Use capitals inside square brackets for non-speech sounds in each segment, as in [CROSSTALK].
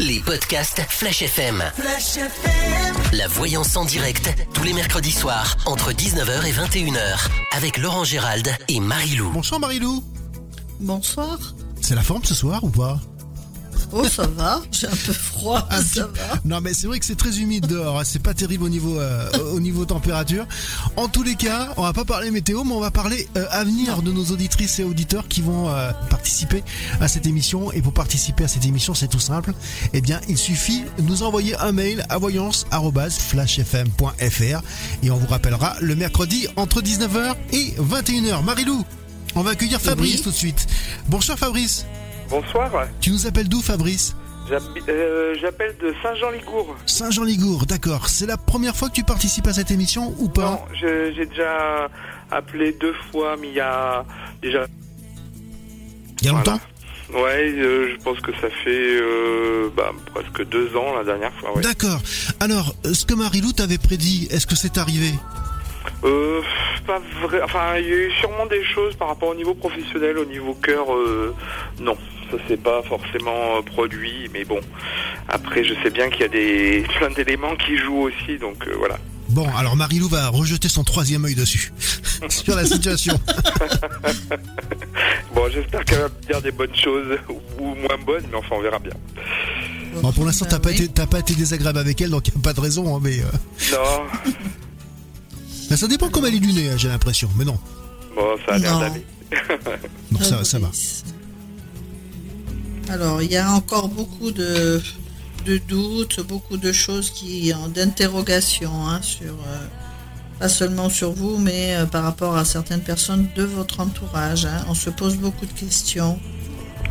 Les podcasts Flash FM. Flash FM. La voyance en direct, tous les mercredis soirs, entre 19h et 21h, avec Laurent Gérald et Marilou. Bonsoir Marilou. Bonsoir. C'est la forme ce soir ou pas? Oh, ça va. J'ai un peu froid. Un ça va. Non mais c'est vrai que c'est très humide dehors, hein. c'est pas terrible au niveau euh, au niveau température. En tous les cas, on va pas parler météo, mais on va parler euh, avenir de nos auditrices et auditeurs qui vont euh, participer à cette émission. Et pour participer à cette émission, c'est tout simple. Eh bien, il suffit de nous envoyer un mail à voyance@flashfm.fr et on vous rappellera le mercredi entre 19h et 21h. Marilou, on va accueillir Fabrice Oui. tout de suite. Bonsoir Fabrice. Bonsoir, Tu nous appelles d'où Fabrice euh, j'appelle de Saint-Jean-Ligour. Saint-Jean-Ligour, d'accord. C'est la première fois que tu participes à cette émission ou pas Non, j'ai déjà appelé deux fois, mais il y a déjà... Il y a Voilà. longtemps Ouais, euh, je pense que ça fait euh, bah, presque deux ans la dernière fois, ouais. D'accord. Alors, euh, ce que Marilou t'avait prédit, est-ce que c'est arrivé Euh, pas vrai, enfin, il y a eu sûrement des choses par rapport au niveau professionnel, au niveau cœur, euh, non. Ça c'est pas forcément euh, produit, mais bon. Après, je sais bien qu'il y a des [LAUGHS] plein d'éléments qui jouent aussi, donc euh, voilà. Bon, alors Marilou va rejeter son troisième œil dessus. [LAUGHS] [LAUGHS] Sur la situation. Bon, j'espère qu'elle va me dire des bonnes choses ou moins bonnes, mais enfin, on verra bien. Bon, pour l'instant, t'as Bah pas, oui. été, t'as pas été désagréable avec elle, donc y a pas de raison. hein, mais euh, Non, ben, ça dépend comment elle est lunée, hein, j'ai l'impression. Mais non, bon, ça a l'air d'aller. non ça, ça va. Alors, il y a encore beaucoup de, de doutes, beaucoup de choses qui, d'interrogations hein, sur, euh, pas seulement sur vous, mais euh, par rapport à certaines personnes de votre entourage. hein. On se pose beaucoup de questions.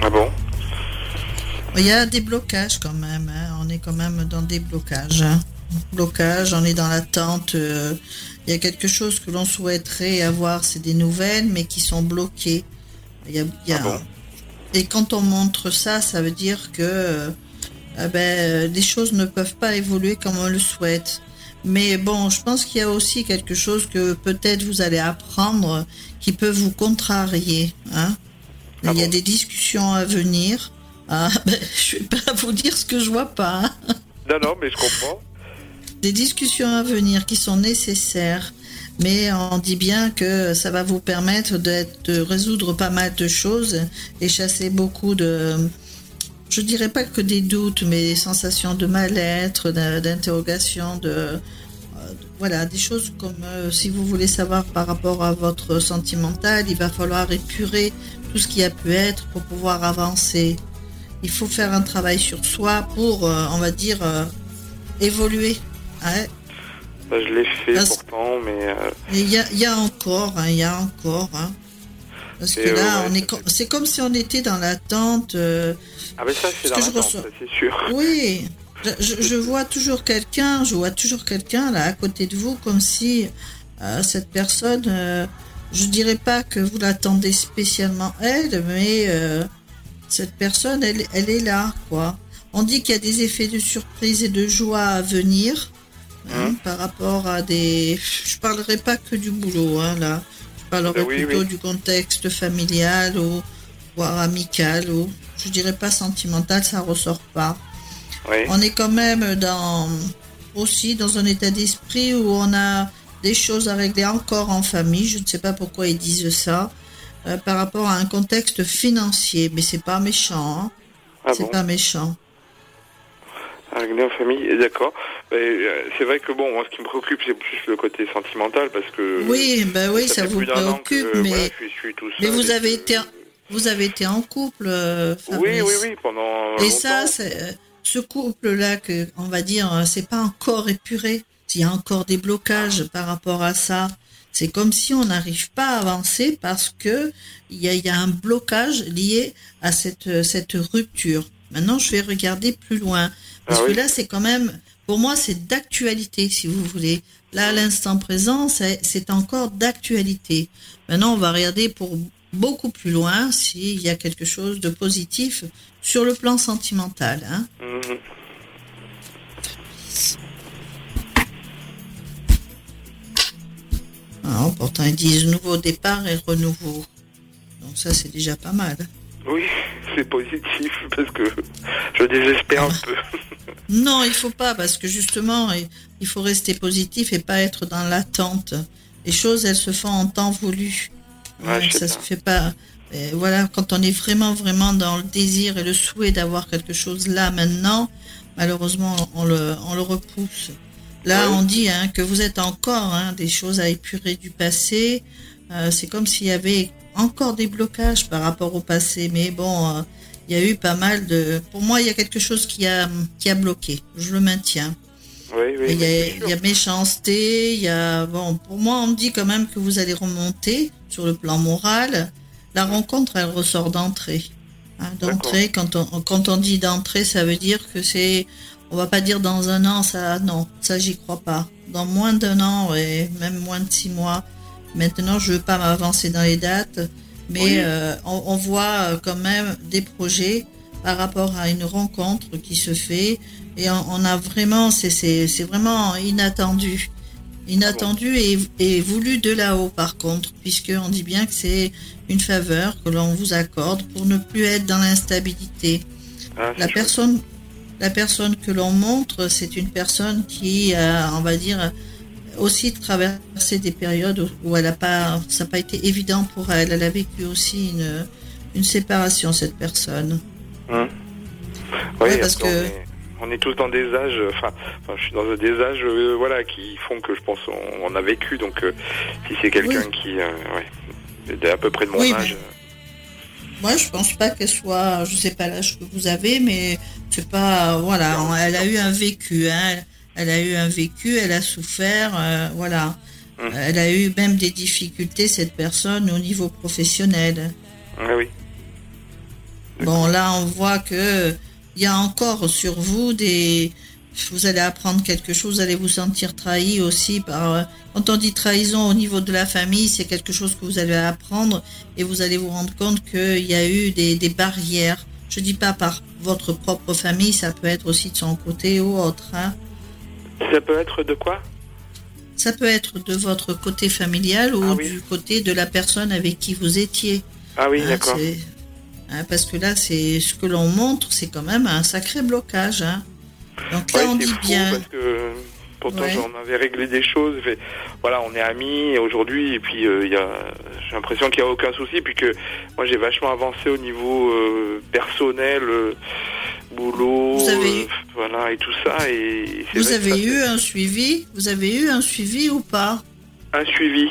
Ah bon? Il y a des blocages quand même. hein. On est quand même dans des blocages. hein. Blocage, on est dans l'attente. euh, Il y a quelque chose que l'on souhaiterait avoir, c'est des nouvelles, mais qui sont bloquées. Il y a, il y a- Ah bon? Et quand on montre ça, ça veut dire que euh, ben, les choses ne peuvent pas évoluer comme on le souhaite. Mais bon, je pense qu'il y a aussi quelque chose que peut-être vous allez apprendre qui peut vous contrarier. Hein Ah Il y a bon des discussions à venir. Ah, [LAUGHS] ben, je vais pas vous dire ce que je vois pas. hein. Non, non, mais je comprends. Des discussions à venir qui sont nécessaires. Mais on dit bien que ça va vous permettre de résoudre pas mal de choses et chasser beaucoup de, je dirais pas que des doutes, mais des sensations de mal-être, d'in- d'interrogation, de, voilà, des choses comme euh, si vous voulez savoir par rapport à votre sentimental, il va falloir épurer tout ce qui a pu être pour pouvoir avancer. Il faut faire un travail sur soi pour, euh, on va dire, euh, évoluer. hein. Bah, je l'ai fait Ah, pourtant, mais euh, Il y a, il y a encore, hein, il y a encore. hein. Parce que là, ouais, on est, c'est comme si on était dans l'attente. euh, ah, mais ça c'est Ce dans l'attente, reçois. ça, c'est sûr. [LAUGHS] Oui, je, je- je vois toujours quelqu'un, je vois toujours quelqu'un là à côté de vous, comme si euh, cette personne, euh, je dirais pas que vous l'attendez spécialement elle, mais euh, cette personne, elle, elle est là, quoi. On dit qu'il y a des effets de surprise et de joie à venir hein, par rapport à des. Je parlerai pas que du boulot, hein, là. Je parlerai oui, plutôt oui. du contexte familial ou voire amical ou je dirais pas sentimental, ça ressort pas. Oui. On est quand même dans aussi dans un état d'esprit où on a des choses à régler encore en famille. Je ne sais pas pourquoi ils disent ça euh, par rapport à un contexte financier, mais c'est pas méchant. hein. Ah c'est bon? pas méchant. Régler en famille, d'accord. Euh, c'est vrai que bon, moi, ce qui me préoccupe, c'est plus le côté sentimental, parce que. Oui, ben oui, ça, vous préoccupe, que, mais voilà, je, suis, je suis tout mais vous avez été vous avez été en couple. euh, Oui, oui, oui, pendant. Et longtemps. ça, euh, ce couple-là, que on va dire, c'est pas encore épuré. Il y a encore des blocages par rapport à ça. C'est comme si on n'arrive pas à avancer parce que il y a, y a un blocage lié à cette, cette rupture. Maintenant, je vais regarder plus loin. Parce Ah que oui. là, c'est quand même, pour moi, c'est d'actualité, si vous voulez. Là, à l'instant présent, c'est encore d'actualité. Maintenant, on va regarder pour beaucoup plus loin s'il y a quelque chose de positif sur le plan sentimental. Hein. Mhm. Ah, pourtant, ils disent nouveau départ et renouveau. Donc ça, c'est déjà pas mal. Oui, c'est positif parce que je désespère un peu. Non, il faut pas parce que justement, il faut rester positif et pas être dans l'attente. Les choses, elles se font en temps voulu. Ouais, je sais ça se fait pas. Et voilà, quand on est vraiment, vraiment dans le désir et le souhait d'avoir quelque chose là maintenant, malheureusement, on le, on le repousse. Là, Ouais. on dit hein, que vous êtes encore hein, des choses à épurer du passé. Euh, c'est comme s'il y avait encore des blocages par rapport au passé. Mais bon, euh, il y a eu pas mal de. Pour moi, il y a quelque chose qui a, qui a bloqué. Je le maintiens. Oui, oui. Il y, a, il y a méchanceté, il y a bon. Pour moi, on me dit quand même que vous allez remonter sur le plan moral. La rencontre, elle ressort d'entrée. Hein, d'entrée, quand on quand on dit d'entrée, ça veut dire que c'est. On va pas dire dans un an, ça non, ça j'y crois pas. Dans moins d'un an et même moins de six mois. Maintenant, je veux pas m'avancer dans les dates, mais Oui. euh, on, on voit euh, quand même des projets par rapport à une rencontre qui se fait et on, on a vraiment, c'est vraiment inattendu, inattendu et, et voulu de là-haut par contre, puisque on dit bien que c'est une faveur que l'on vous accorde pour ne plus être dans l'instabilité. Ah, La chouette. personne, la personne que l'on montre, c'est une personne qui on va dire, aussi traversé des périodes où elle a pas, ça n'a pas été évident pour elle. Elle a vécu aussi une, une séparation, cette personne. Hum. Oui, Ouais, parce après, que- on, est, on est tous dans des âges, enfin, enfin, je suis dans des âges, euh, voilà, qui font que je pense on, on a vécu. Donc, euh, si c'est quelqu'un qui, euh, ouais, est à peu près de mon Oui, âge, Moi, je pense pas qu'elle soit, je sais pas l'âge que vous avez, mais c'est pas, voilà, elle a eu un vécu, hein. Elle a eu un vécu, elle a souffert, euh, voilà. Mhm. Elle a eu même des difficultés, cette personne, au niveau professionnel. ouais, oui. Bon, là, on voit que il y a encore sur vous des. Vous allez apprendre quelque chose, vous allez vous sentir trahi aussi par. euh, Quand on dit trahison au niveau de la famille, c'est quelque chose que vous allez apprendre et vous allez vous rendre compte qu'il y a eu des, des barrières. Je dis pas par votre propre famille, ça peut être aussi de son côté ou autre. Hein. Ça peut être de quoi Ça peut être de votre côté familial ou Ah oui. du côté de la personne avec qui vous étiez. Ah oui, Hein, d'accord. hein, parce que là, c'est ce que l'on montre, c'est quand même un sacré blocage. Hein. Donc là, Ouais, on dit fou bien. parce que pourtant Ouais. j'en avais réglé des choses. Voilà, on est amis aujourd'hui et puis euh, il y a, j'ai l'impression qu'il n'y a aucun souci puis que moi j'ai vachement avancé au niveau euh, personnel, euh, boulot, Vous avez eu- euh, voilà et tout ça et Vous avez ça eu un suivi Vous avez eu un suivi ou pas un suivi.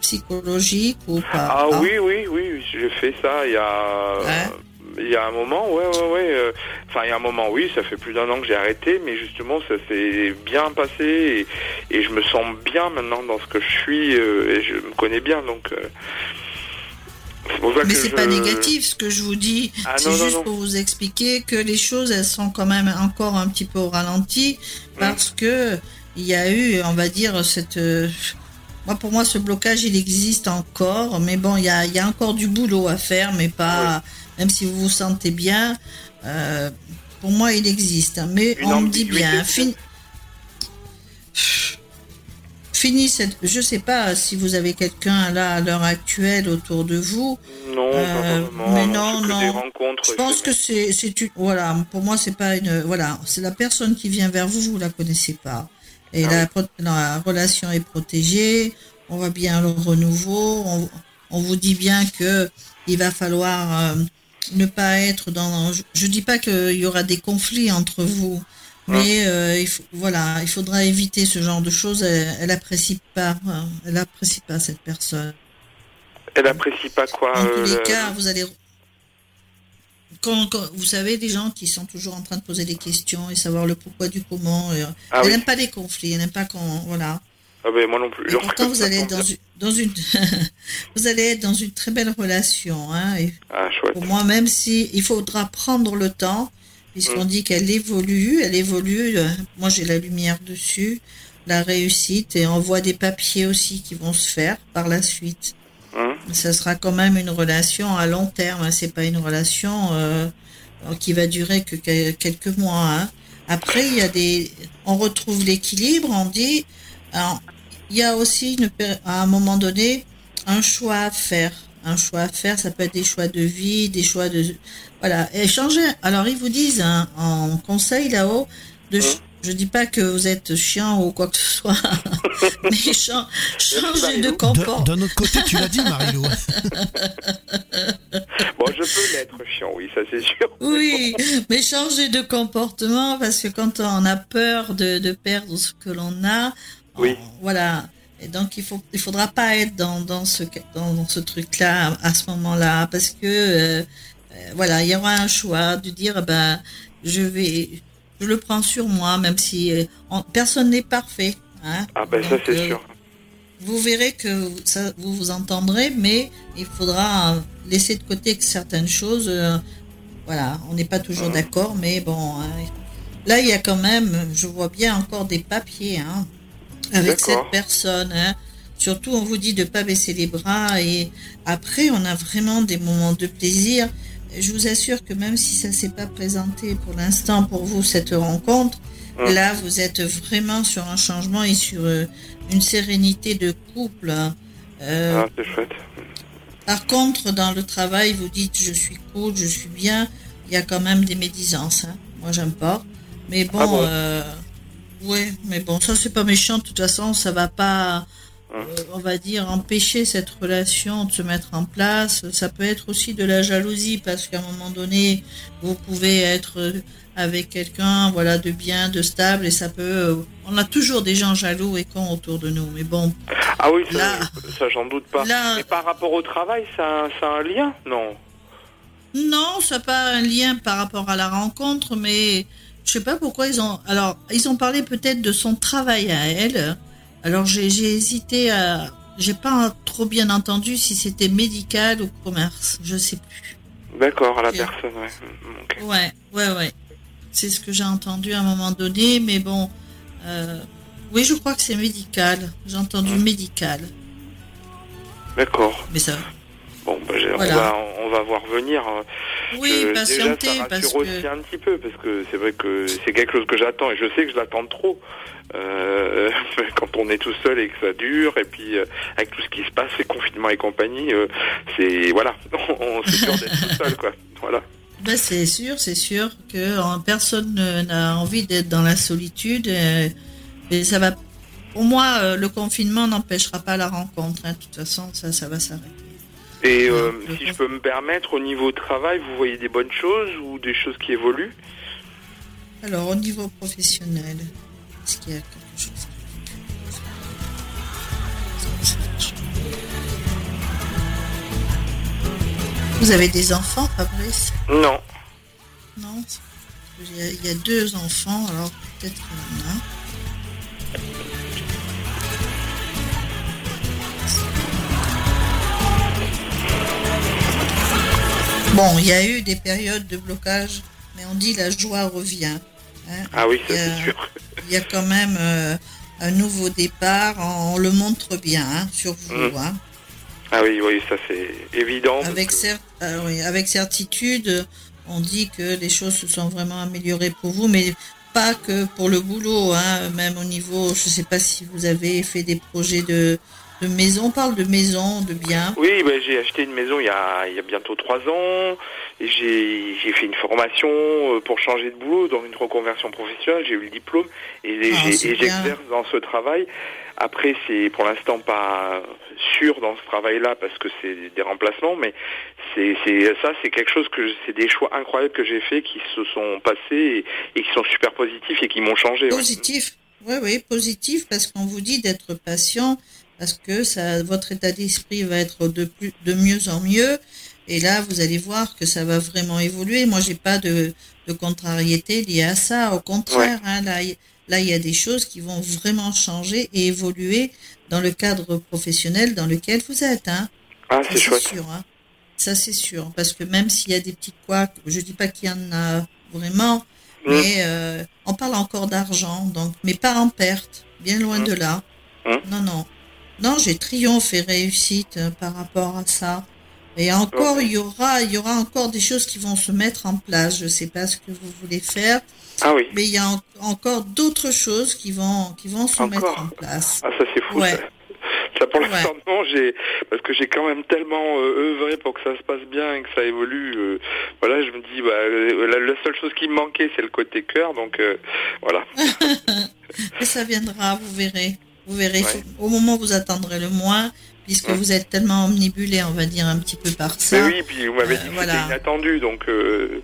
Psychologique ou pas Ah oui, oui, oui, j'ai fait ça il y a. Ouais. Il y a un moment, ouais, ouais, ouais. euh, Enfin, il y a un moment, oui, ça fait plus d'un an que j'ai arrêté, mais justement, ça s'est bien passé et, et je me sens bien maintenant dans ce que je suis euh, et je me connais bien, donc. euh, pour ça Mais c'est je- pas négatif ce que je vous dis. Ah, c'est non, juste non. pour vous expliquer que les choses, elles sont quand même encore un petit peu au ralenti parce que il y a eu, on va dire, cette. euh, Moi, pour moi, ce blocage, il existe encore, mais bon, il y a, il y a encore du boulot à faire, mais pas. Même si vous vous sentez bien, euh, pour moi, il existe. Mais Une on me dit bien, fin- fini cette. Je sais pas si vous avez quelqu'un là à l'heure actuelle autour de vous. Non, Euh, vraiment. mais non, non, non. des rencontres. Je pense que c'est c'est une voilà pour moi c'est pas une voilà c'est la personne qui vient vers vous vous la connaissez pas et Ah la, relation est protégée on voit bien le renouveau on, on vous dit bien que il va falloir euh, ne pas être dans je, je dis pas qu'il y aura des conflits entre vous mais euh, il faut, voilà il faudra éviter ce genre de choses elle, elle apprécie pas hein, elle apprécie pas cette personne Elle apprécie pas quoi. en tous euh, les le- cas, vous allez. Quand, quand- vous savez, des gens qui sont toujours en train de poser des questions et savoir le pourquoi du comment. et, euh, Ah elle oui. n'aime pas les conflits, elle n'aime pas qu'on. Voilà. Ah ben moi non plus. Et pourtant, vous [LAUGHS] allez être dans une. Dans une [LAUGHS] vous allez être dans une très belle relation. Hein, et Ah chouette. pour moi, même si il faudra prendre le temps, puisqu'on dit qu'elle évolue, elle évolue. euh, Moi, j'ai la lumière dessus, la réussite, et on voit des papiers aussi qui vont se faire par la suite Hein ça sera quand même une relation à long terme. hein. C'est pas une relation euh, qui va durer que que- quelques mois. hein. Après, il y a des, on retrouve l'équilibre. On dit, alors, il y a aussi une, à un moment donné un choix à faire. Un choix à faire. Ça peut être des choix de vie, des choix de voilà. Et changer. Alors ils vous disent hein, en conseil là-haut de. Hum. Je dis pas que vous êtes chiant ou quoi que ce soit, [LAUGHS] mais cha- changer de De- comportement. D'un autre côté, tu l'as dit, Marilou. [LAUGHS] Bon, je peux l'être chiant, oui, ça c'est sûr. Oui, mais changer de comportement parce que quand on a peur de, de perdre ce que l'on a, Oui. on- voilà. Et donc il faut, il faudra pas être dans, dans ce dans, dans ce truc-là à, à ce moment-là parce que euh, euh, voilà, il y aura un choix de dire ben je vais, je le prends sur moi même si euh, on- personne n'est parfait. Hein. Ah ben ça c'est euh, sûr. vous verrez que ça, vous vous entendrez, mais il faudra laisser de côté certaines choses. voilà, on n'est pas toujours Mhm. d'accord, mais bon. hein, là, il y a quand même, je vois bien encore des papiers hein, avec cette personne. hein. Surtout, on vous dit de pas baisser les bras et après, on a vraiment des moments de plaisir. Je vous assure que même si ça s'est pas présenté pour l'instant pour vous cette rencontre, Mhm. là, vous êtes vraiment sur un changement et sur euh, une sérénité de couple. hein. Euh, Ah, c'est chouette. Par contre, dans le travail, vous dites je suis cool, je suis bien. Il y a quand même des médisances. Hein. Moi, j'aime pas. Mais bon, Ah bon euh, ouais, mais bon, ça c'est pas méchant. De toute façon, ça va pas, Hum. euh, on va dire, empêcher cette relation de se mettre en place. Ça peut être aussi de la jalousie parce qu'à un moment donné, vous pouvez être avec quelqu'un, voilà, de bien, de stable, et ça peut. euh, on a toujours des gens jaloux et cons autour de nous. Mais bon, Ah oui, ça, Là- ça j'en doute pas. là, Mais par rapport au travail, ça, ça a un lien? Non. Non, ça n'a pas un lien par rapport à la rencontre, mais je sais pas pourquoi ils ont. Alors, ils ont parlé peut-être de son travail à elle. Alors, j'ai hésité à. J'ai pas trop bien entendu si c'était médical ou commerce. Je sais plus. D'accord, à la personne, ouais. Mm, ok. Ouais, ouais, ouais. C'est ce que j'ai entendu à un moment donné, mais bon. euh, oui, je crois que c'est médical. J'ai entendu Mm. médical. D'accord. Mais ça. Bon, bah, Voilà. on, va, on va voir venir. hein. Oui, Je- patienter, déjà, ça parce que. aussi un petit peu, parce que c'est vrai que c'est quelque chose que j'attends, et je sais que je l'attends trop. Euh, [LAUGHS] quand on est tout seul et que ça dure, et puis euh, avec tout ce qui se passe, les confinements et compagnie, euh, c'est voilà, [LAUGHS] on, c'est dur d'être tout seul, quoi. Voilà. [LAUGHS] Ben, c'est sûr, c'est sûr que euh, personne ne- n'a envie d'être dans la solitude. euh, et ça va. Pour moi, euh, le confinement n'empêchera pas la rencontre. hein. De toute façon, ça, ça va s'arrêter. Et euh, si je peux me permettre, au niveau travail, vous voyez des bonnes choses ou des choses qui évoluent? Alors, au niveau professionnel, est-ce qu'il y a quelque chose Vous avez des enfants, Fabrice? Non. Non? Il y, a, il y a deux enfants, alors peut-être qu'il y en a. Bon, il y a eu des périodes de blocage, mais on dit la joie revient. hein. Ah oui, ça c'est sûr. Il y a quand même euh, un nouveau départ, on le montre bien hein, sur vous. Mhm. hein. Ah oui, oui, ça c'est évident. parce Avec, que- cer- ah oui, avec certitude, on dit que les choses se sont vraiment améliorées pour vous, mais pas que pour le boulot, hein, même au niveau, je ne sais pas si vous avez fait des projets de, de maison, on parle de maison, de biens. Oui, ben, j'ai acheté une maison il y a, il y a bientôt trois ans. J'ai j'ai fait une formation euh, pour changer de boulot dans une reconversion professionnelle. J'ai eu le diplôme et, Ah, et bien. j'exerce dans ce travail. Après, c'est pour l'instant pas sûr dans ce travail-là parce que c'est des remplacements, mais c'est c'est- ça, c'est quelque chose que c'est des choix incroyables que j'ai fait qui se sont passés et, et qui sont super positifs et qui m'ont changé. Positif, oui, oui, positif, parce qu'on vous dit d'être patient, parce que ça, votre état d'esprit va être de, plus, de mieux en mieux. Et là, vous allez voir que ça va vraiment évoluer. Moi, j'ai pas de, de contrariété liée à ça. Au contraire, hein, là, il- là, il y a des choses qui vont vraiment changer et évoluer dans le cadre professionnel dans lequel vous êtes. Hein. Ah, c'est chouette. sûr. Hein. Ça, c'est sûr. Parce que même s'il y a des petits couacs, je dis pas qu'il y en a vraiment, Mm. mais euh, on parle encore d'argent, donc, mais pas en perte, bien loin Mm. de là. Mm. Non, non. Non, j'ai triomphe et réussite euh, par rapport à ça. Et encore, il y aura, il y aura encore des choses qui vont se mettre en place. Je sais pas ce que vous voulez faire, Ah oui. mais il y a en- encore d'autres choses qui vont, qui vont se Encore mettre en place. Ah, ça c'est fou. Ouais. Ça. [LAUGHS] Ça pour l'instant, non, j'ai parce que j'ai quand même tellement euh, œuvré pour que ça se passe bien et que ça évolue. euh, voilà, je me dis, bah, la, la seule chose qui me manquait, c'est le côté cœur, donc euh, voilà. [LAUGHS] Et ça viendra, vous verrez. Vous verrez. Ouais. Au moment où vous attendrez le moins, puisque Ouais. vous êtes tellement omnibulé, on va dire, un petit peu par Mais ça. oui, puis vous m'avez euh, dit que voilà. c'était inattendu, donc euh,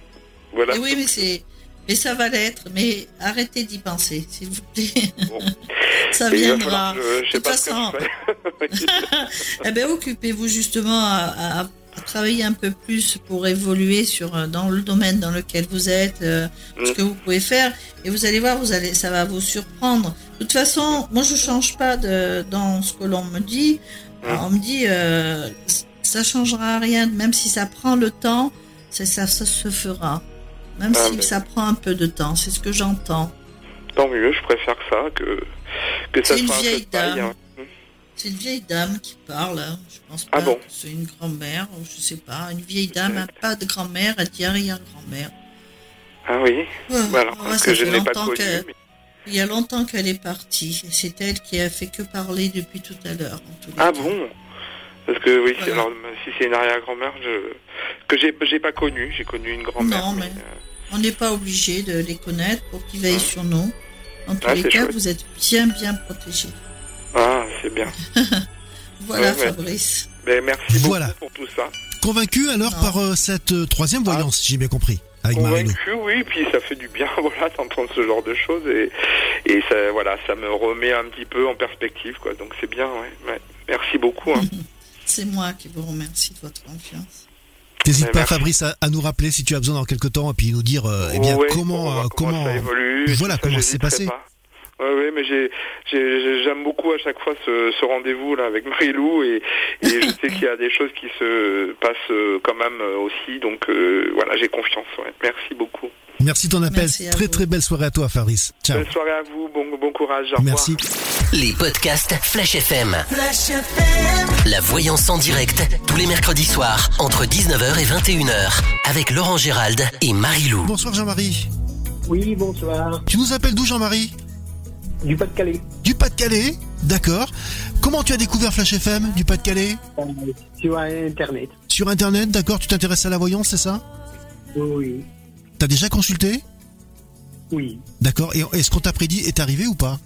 voilà. Et oui, mais c'est. Mais ça va l'être, mais arrêtez d'y penser, s'il vous plaît. Bon. [LAUGHS] ça va viendra. De pas toute façon-. [LAUGHS] [LAUGHS] Eh ben, occupez-vous justement à travailler un peu plus pour évoluer sur euh, dans le domaine dans lequel vous êtes, euh, ce Mm. que vous pouvez faire, et vous allez voir, vous allez, ça va vous surprendre. De toute façon, moi je change pas de dans ce que l'on me dit. Mm. On me dit, euh, ça changera rien, même si ça prend le temps, ça, ça se fera. Même Ah, si ça prend un peu de temps, c'est ce que j'entends. Tant mieux, je préfère ça que que ça soit un peu de paille, hein. C'est une vieille dame qui parle. hein. Je pense pas Ah bon c'est une grand-mère, je sais pas. Une vieille dame, hein, pas de grand-mère, elle dit arrière-grand-mère. Ah oui. Ouais, Bah alors, ouais, que je l'ai pas connu. mais- Il y a longtemps qu'elle est partie. C'est elle qui a fait que parler depuis tout à l'heure. Ah bon Parce que oui, Voilà. alors si c'est une arrière-grand-mère, je que j'ai j'ai pas connu, j'ai connu une grand-mère. Non, mais- euh, On n'est pas obligé de les connaître pour qu'ils veillent Hein sur nous. En tous Ah, les cas, chouette. vous êtes bien, bien protégés. Ah, c'est bien. [LAUGHS] Voilà, Ouais. Fabrice. Ben, merci beaucoup Voilà. pour tout ça. Convaincu alors Non. par euh, cette euh, troisième Ah. voyance, si j'ai bien compris, avec. Convaincu, oui, puis ça fait du bien, [LAUGHS] voilà, d'entendre ce genre de choses et et ça, voilà, ça me remet un petit peu en perspective, quoi. Donc c'est bien, ouais. ouais. Merci beaucoup. Hein. [LAUGHS] C'est moi qui vous remercie de votre confiance. T'hésites Ouais, pas. Fabrice, à, à nous rappeler si tu as besoin dans quelques temps et puis nous dire euh, eh bien Ouais, comment euh, comment ça évolue. voilà, comment ça s'est j'hésiterai passé. pas. Ouais, ouais, mais j'ai, j'ai- j'ai- j'aime beaucoup à chaque fois ce, ce rendez-vous là avec [LAUGHS] Marie-Lou et, et je sais qu'il y a des choses qui se passent euh, quand même euh, aussi, donc euh, voilà, j'ai confiance. Ouais. Merci beaucoup. Merci de ton appel. Merci très vous. très belle soirée à toi, Fabrice. Ciao. Bonne soirée à vous, bon, bon courage. Au revoir. Merci. Les podcasts Flash FM. La voyance en direct, tous les mercredis soirs, entre 19h et 21h, avec Laurent Gérald et Marie-Lou. Bonsoir Jean-Marie. Oui, bonsoir. Tu nous appelles d'où Jean-Marie? Du Pas-de-Calais. Du Pas-de-Calais D'accord. Comment tu as découvert Flash FM du Pas-de-Calais Euh, sur Internet. Sur Internet, d'accord Tu t'intéresses à la voyance, c'est ça? Oui. T'as déjà consulté? Oui. D'accord. Et est-ce qu'on t'a prédit est arrivé ou pas?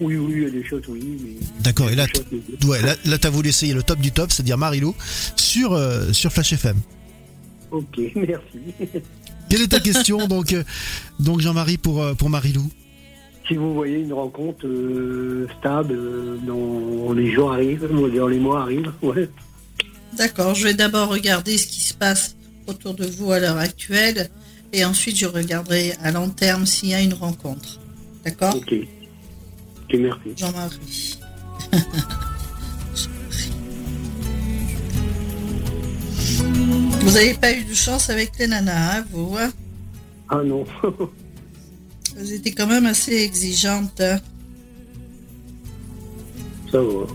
Oui, oui, il y a des choses, oui. mais- D'accord. Et là, choses, ouais, là, là t'as voulu essayer le top du top, c'est-à-dire Marilou, sur, euh, sur Flash FM. Ok, [LAUGHS] merci. Quelle est ta question donc, euh, donc Jean-Marie pour, pour Marilou? Si vous voyez une rencontre euh, stable euh, dans les jours arrivent, dans les mois arrivent, [LAUGHS] ouais. D'accord, je vais d'abord regarder ce qui se passe autour de vous à l'heure actuelle et ensuite je regarderai à long terme s'il y a une rencontre. D'accord? Ok. Ok, merci. Jean-Marie. [LAUGHS] vous n'avez pas eu de chance avec les nanas, hein, vous hein? Ah non. [LAUGHS] Vous étiez quand même assez exigeante. hein? Ça va.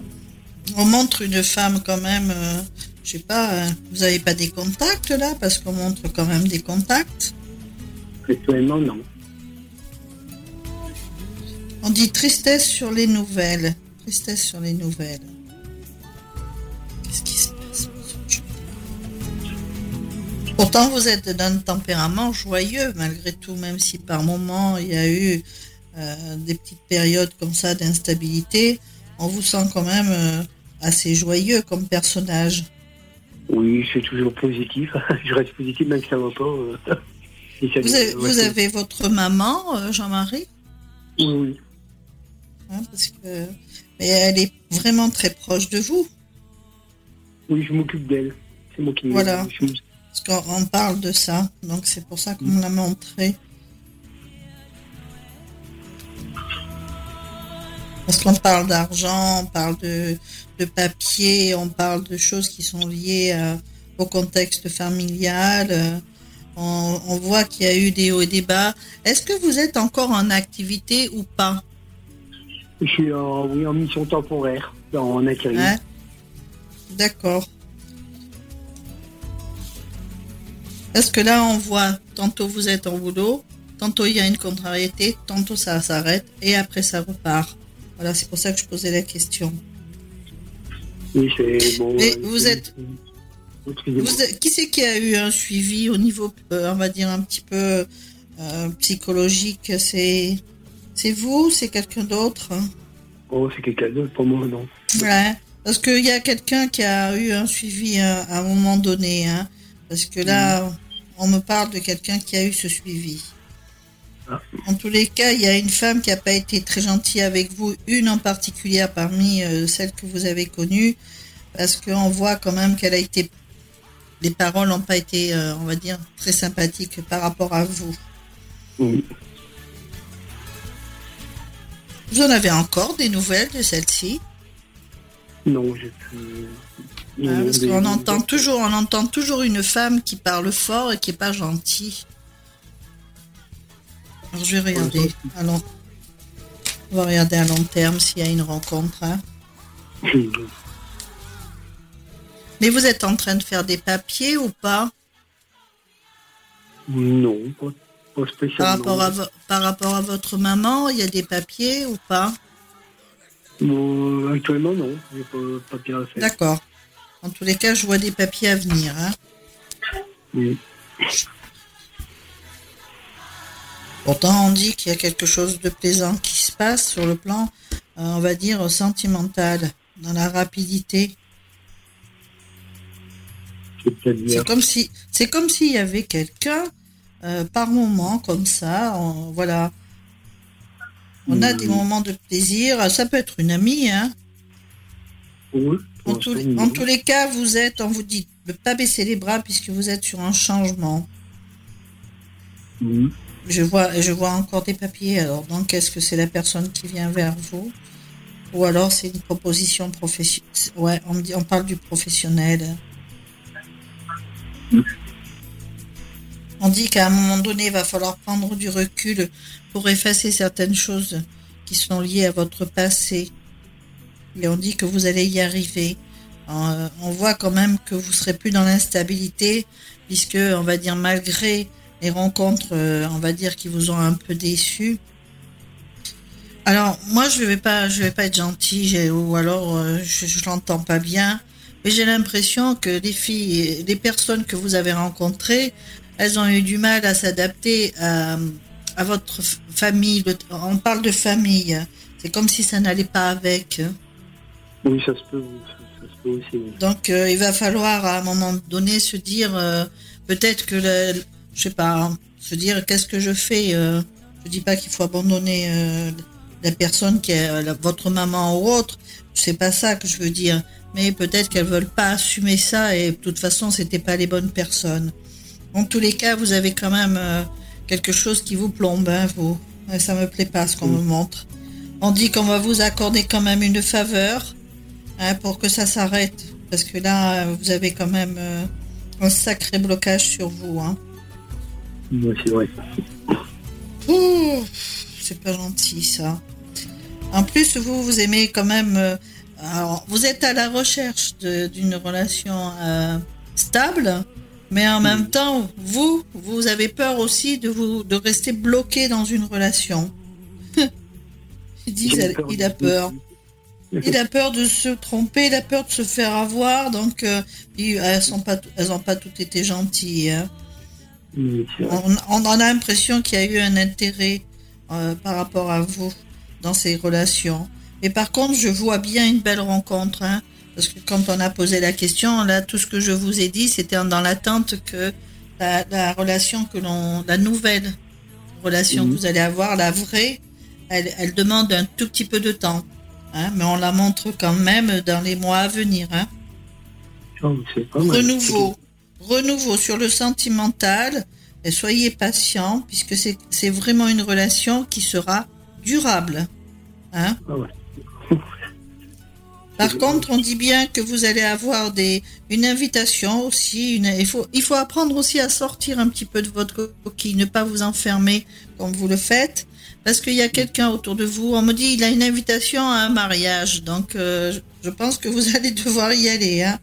On montre une femme quand même, euh, je sais pas, euh, vous n'avez pas des contacts là? Parce qu'on montre quand même des contacts. Actuellement, non. On dit tristesse sur les nouvelles. Tristesse sur les nouvelles. Qu'est-ce qui se Pourtant, vous êtes d'un tempérament joyeux, malgré tout, même si par moments il y a eu euh, des petites périodes comme ça d'instabilité. On vous sent quand même euh, assez joyeux comme personnage. Oui, c'est toujours positif. [LAUGHS] Je reste positif même si ça va pas. euh. [LAUGHS] Ça- Vous avez, vous votre maman, Jean-Marie? Oui, oui. hein, parce que... Mais elle est vraiment très proche de vous. Oui, je m'occupe d'elle. C'est moi qui Voilà. je qu'on on parle de ça, donc c'est pour ça qu'on me l'a montré. Parce qu'on parle d'argent, on parle de, de papier, on parle de choses qui sont liées euh, au contexte familial. euh, on, on voit qu'il y a eu des hauts et des bas. Est-ce que vous êtes encore en activité ou pas? Je suis en, oui, en mission temporaire, en intérim. Hein D'accord. Parce que là, on voit, tantôt vous êtes en boulot, tantôt il y a une contrariété, tantôt ça s'arrête, et après ça repart. Voilà, c'est pour ça que je posais la question. Oui, c'est bon. Mais euh, vous êtes- Excusez-moi. Vous êtes- qui c'est qui a eu un suivi au niveau, euh, on va dire, un petit peu euh, psychologique? C'est c'est vous C'est quelqu'un d'autre? Oh, c'est quelqu'un d'autre pour moi, non. Ouais. Parce qu'il y a quelqu'un qui a eu un suivi à, à un moment donné. Hein, parce que là, on me parle de quelqu'un qui a eu ce suivi. Ah. En tous les cas, il y a une femme qui n'a pas été très gentille avec vous, une en particulier parmi euh, celles que vous avez connues, parce qu'on voit quand même qu'elle a été. Les paroles n'ont pas été, euh, on va dire, très sympathiques par rapport à vous. Oui. Vous en avez encore des nouvelles de celle-ci? Non, j'ai plus. Ah, Parce des- qu'on entend toujours, on entend toujours une femme qui parle fort et qui est pas gentille. Alors je vais regarder. Allons. On va regarder à long terme s'il y a une rencontre. hein. [LAUGHS] Mais vous êtes en train de faire des papiers ou pas? Non, pas, pas par spécialement. rapport, à vo- par rapport à votre maman, il y a des papiers ou pas? Non, actuellement, non. J'ai pas, pas bien à faire. D'accord. En tous les cas, je vois des papiers à venir. hein. Oui. Pourtant, on dit qu'il y a quelque chose de plaisant qui se passe sur le plan, euh, on va dire, sentimental, dans la rapidité. C'est comme si, c'est comme s'il y avait quelqu'un euh, par moment comme ça. on- voilà. On a des moments de plaisir. Ça peut être une amie. Hein. Oui, En, tous les, l'instant, en non. tous les cas, vous êtes, on vous dit de ne pas baisser les bras puisque vous êtes sur un changement. Oui. Je vois, je vois encore des papiers. Alors, donc, est-ce que c'est la personne qui vient vers vous? Ou alors c'est une proposition professionnelle Ouais, on, me dit, on parle du professionnel. On dit qu'à un moment donné, il va falloir prendre du recul pour effacer certaines choses qui sont liées à votre passé. Et on dit que vous allez y arriver. Euh, on voit quand même que vous serez plus dans l'instabilité, puisque, on va dire, malgré les rencontres, euh, on va dire, qui vous ont un peu déçu. Alors, moi, je vais pas, je vais pas être gentil, ou alors euh, je, je l'entends pas bien, mais j'ai l'impression que les filles, les personnes que vous avez rencontrées, elles ont eu du mal à s'adapter à, votre famille. Le- On parle de famille. C'est comme si ça n'allait pas avec. Oui, ça se peut, ça, ça se peut aussi. oui. Donc, euh, il va falloir à un moment donné se dire, euh, peut-être que, le, je sais pas, hein, se dire qu'est-ce que je fais. euh, je dis pas qu'il faut abandonner euh, la personne qui est la- votre maman ou autre. C'est pas ça que je veux dire. Mais peut-être qu'elles veulent pas assumer ça et de toute façon, c'était pas les bonnes personnes. En tous les cas, vous avez quand même quelque chose qui vous plombe, hein, vous. Ça me plaît pas ce qu'on me montre. On dit qu'on va vous accorder quand même une faveur hein, pour que ça s'arrête. Parce que là, vous avez quand même euh, un sacré blocage sur vous. Hein. Oui, c'est vrai. Ouh, c'est pas gentil ça. En plus, vous, vous aimez quand même. euh, alors, vous êtes à la recherche d'une relation euh, stable, mais en même temps, vous, vous avez peur aussi de vous de rester bloqué dans une relation. [LAUGHS] Ils disent, il a peur. Il a peur de se tromper, il a peur de se faire avoir, donc euh, elles sont pas, toutes été gentilles. hein. Oui. On, on en a l'impression qu'il y a eu un intérêt euh, par rapport à vous dans ces relations. Mais par contre, je vois bien une belle rencontre, hein, parce que quand on a posé la question, là, tout ce que je vous ai dit, c'était dans l'attente que la, la relation que l'on, la nouvelle relation Mhm. que vous allez avoir, la vraie, elle, elle demande un tout petit peu de temps. Hein, mais on la montre quand même dans les mois à venir. Hein. Oh, c'est pas mal. Renouveau. Renouveau sur le sentimental. Et soyez patient, puisque c'est vraiment une relation qui sera durable. Hein Ah ouais. Par contre, on dit bien que vous allez avoir des, une invitation aussi. Une, il, faut, il faut apprendre aussi à sortir un petit peu de votre coquille, ne pas vous enfermer comme vous le faites. Parce qu'il y a quelqu'un autour de vous, on me dit il a une invitation à un mariage. Donc, euh, je pense que vous [LAUGHS] allez devoir y aller. Hein